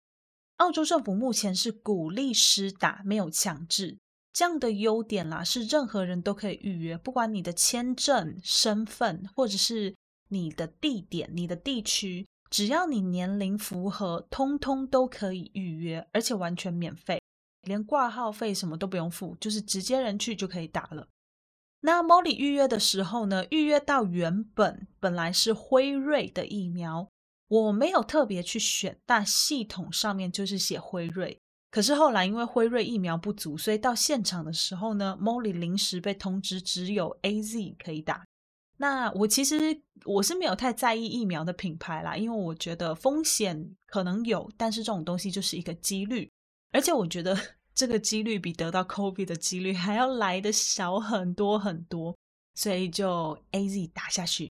澳洲政府目前是鼓励施打，没有强制。这样的优点啦，是任何人都可以预约，不管你的签证、身份，或者是你的地点、你的地区，只要你年龄符合，通通都可以预约，而且完全免费，连挂号费什么都不用付，就是直接人去就可以打了。那 Molly 预约的时候呢，预约到原本本来是辉瑞的疫苗，我没有特别去选，但系统上面就是写辉瑞。可是后来因为辉瑞疫苗不足，所以到现场的时候呢，Molly 临时被通知只有 AZ 可以打。那我其实我是没有太在意疫苗的品牌啦，因为我觉得风险可能有，但是这种东西就是一个几率，而且我觉得这个几率比得到 COVID 的几率还要来得小很多很多，所以就 AZ 打下去。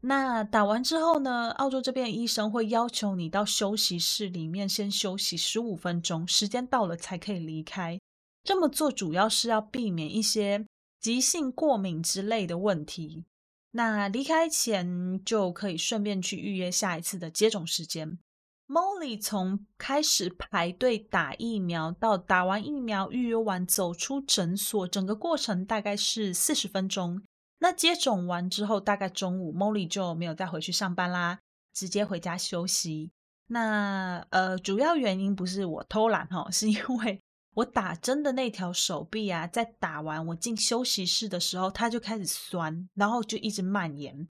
那打完之后呢，澳洲这边医生会要求你到休息室里面先休息十五分钟，时间到了才可以离开。这么做主要是要避免一些急性过敏之类的问题。那离开前就可以顺便去预约下一次的接种时间。Molly 从开始排队打疫苗到打完疫苗预约完走出诊所，整个过程大概是四十分钟。那接种完之后，大概中午，Molly 就没有再回去上班啦，直接回家休息。那呃，主要原因不是我偷懒哈，是因为我打针的那条手臂啊，在打完我进休息室的时候，它就开始酸，然后就一直蔓延。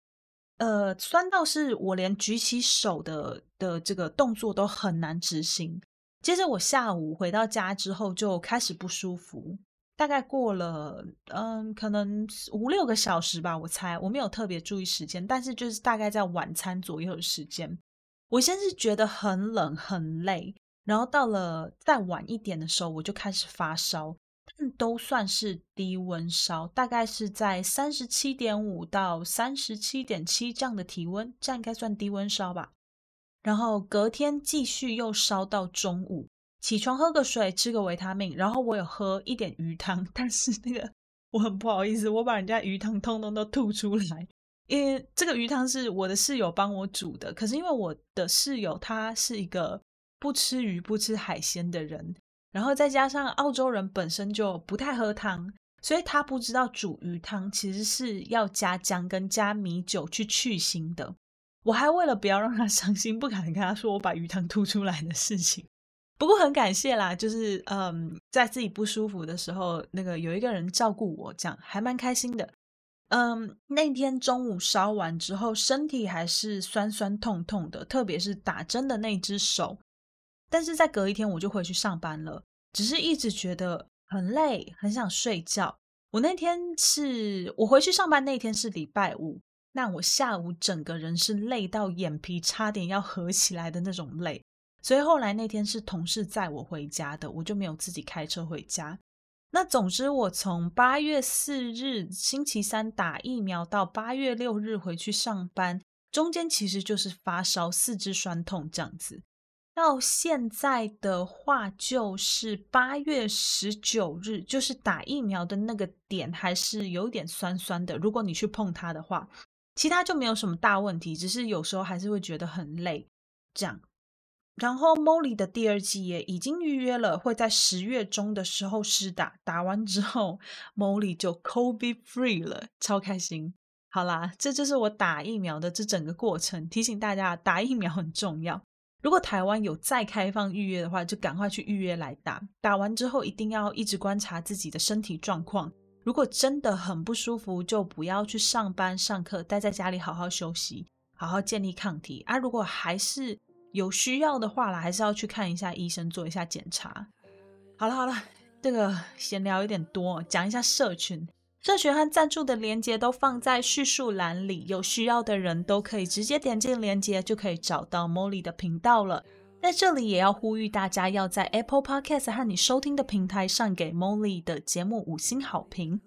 呃，酸到是我连举起手的的这个动作都很难执行。接着我下午回到家之后，就开始不舒服。大概过了，嗯，可能五六个小时吧，我猜，我没有特别注意时间，但是就是大概在晚餐左右的时间，我先是觉得很冷很累，然后到了再晚一点的时候，我就开始发烧，但都算是低温烧，大概是在三十七点五到三十七点七这样的体温，这样应该算低温烧吧。然后隔天继续又烧到中午。起床喝个水，吃个维他命，然后我有喝一点鱼汤，但是那个我很不好意思，我把人家鱼汤通通都吐出来，因为这个鱼汤是我的室友帮我煮的，可是因为我的室友他是一个不吃鱼、不吃海鲜的人，然后再加上澳洲人本身就不太喝汤，所以他不知道煮鱼汤其实是要加姜跟加米酒去去腥的。我还为了不要让他 [laughs] 伤心，不敢跟他说我把鱼汤吐出来的事情。不过很感谢啦，就是嗯，在自己不舒服的时候，那个有一个人照顾我，这样还蛮开心的。嗯，那天中午烧完之后，身体还是酸酸痛痛的，特别是打针的那只手。但是在隔一天我就回去上班了，只是一直觉得很累，很想睡觉。我那天是我回去上班那天是礼拜五，那我下午整个人是累到眼皮差点要合起来的那种累。所以后来那天是同事载我回家的，我就没有自己开车回家。那总之，我从八月四日星期三打疫苗到八月六日回去上班，中间其实就是发烧、四肢酸痛这样子。到现在的话，就是八月十九日，就是打疫苗的那个点还是有点酸酸的。如果你去碰它的话，其他就没有什么大问题，只是有时候还是会觉得很累，这样。然后 Molly 的第二剂也已经预约了，会在十月中的时候施打。打完之后，Molly 就 COVID free 了，超开心。好啦，这就是我打疫苗的这整个过程。提醒大家，打疫苗很重要。如果台湾有再开放预约的话，就赶快去预约来打。打完之后，一定要一直观察自己的身体状况。如果真的很不舒服，就不要去上班上课，待在家里好好休息，好好建立抗体。啊，如果还是有需要的话啦，还是要去看一下医生，做一下检查。好了好了，这个闲聊有点多，讲一下社群。社群和赞助的连接都放在叙述栏里，有需要的人都可以直接点进连接，就可以找到 Molly 的频道了。在这里也要呼吁大家，要在 Apple Podcast 和你收听的平台上给 Molly 的节目五星好评，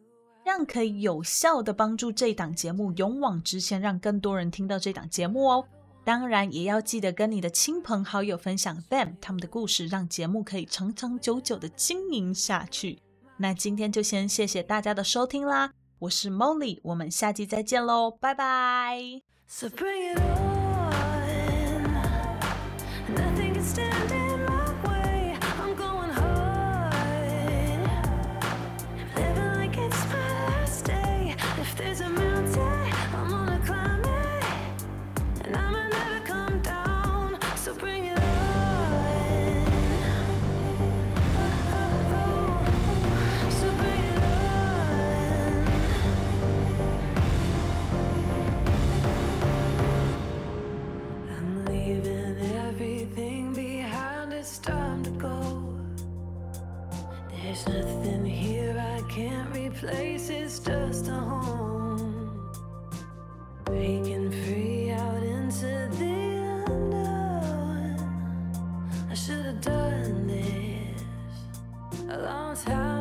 这样可以有效的帮助这档节目勇往直前，让更多人听到这档节目哦。当然，也要记得跟你的亲朋好友分享 them 他们的故事，让节目可以长长久久的经营下去。那今天就先谢谢大家的收听啦，我是 Molly，我们下期再见喽，拜拜。So can't replace It's just a home. Breaking free out into the unknown. I should have done this a long time.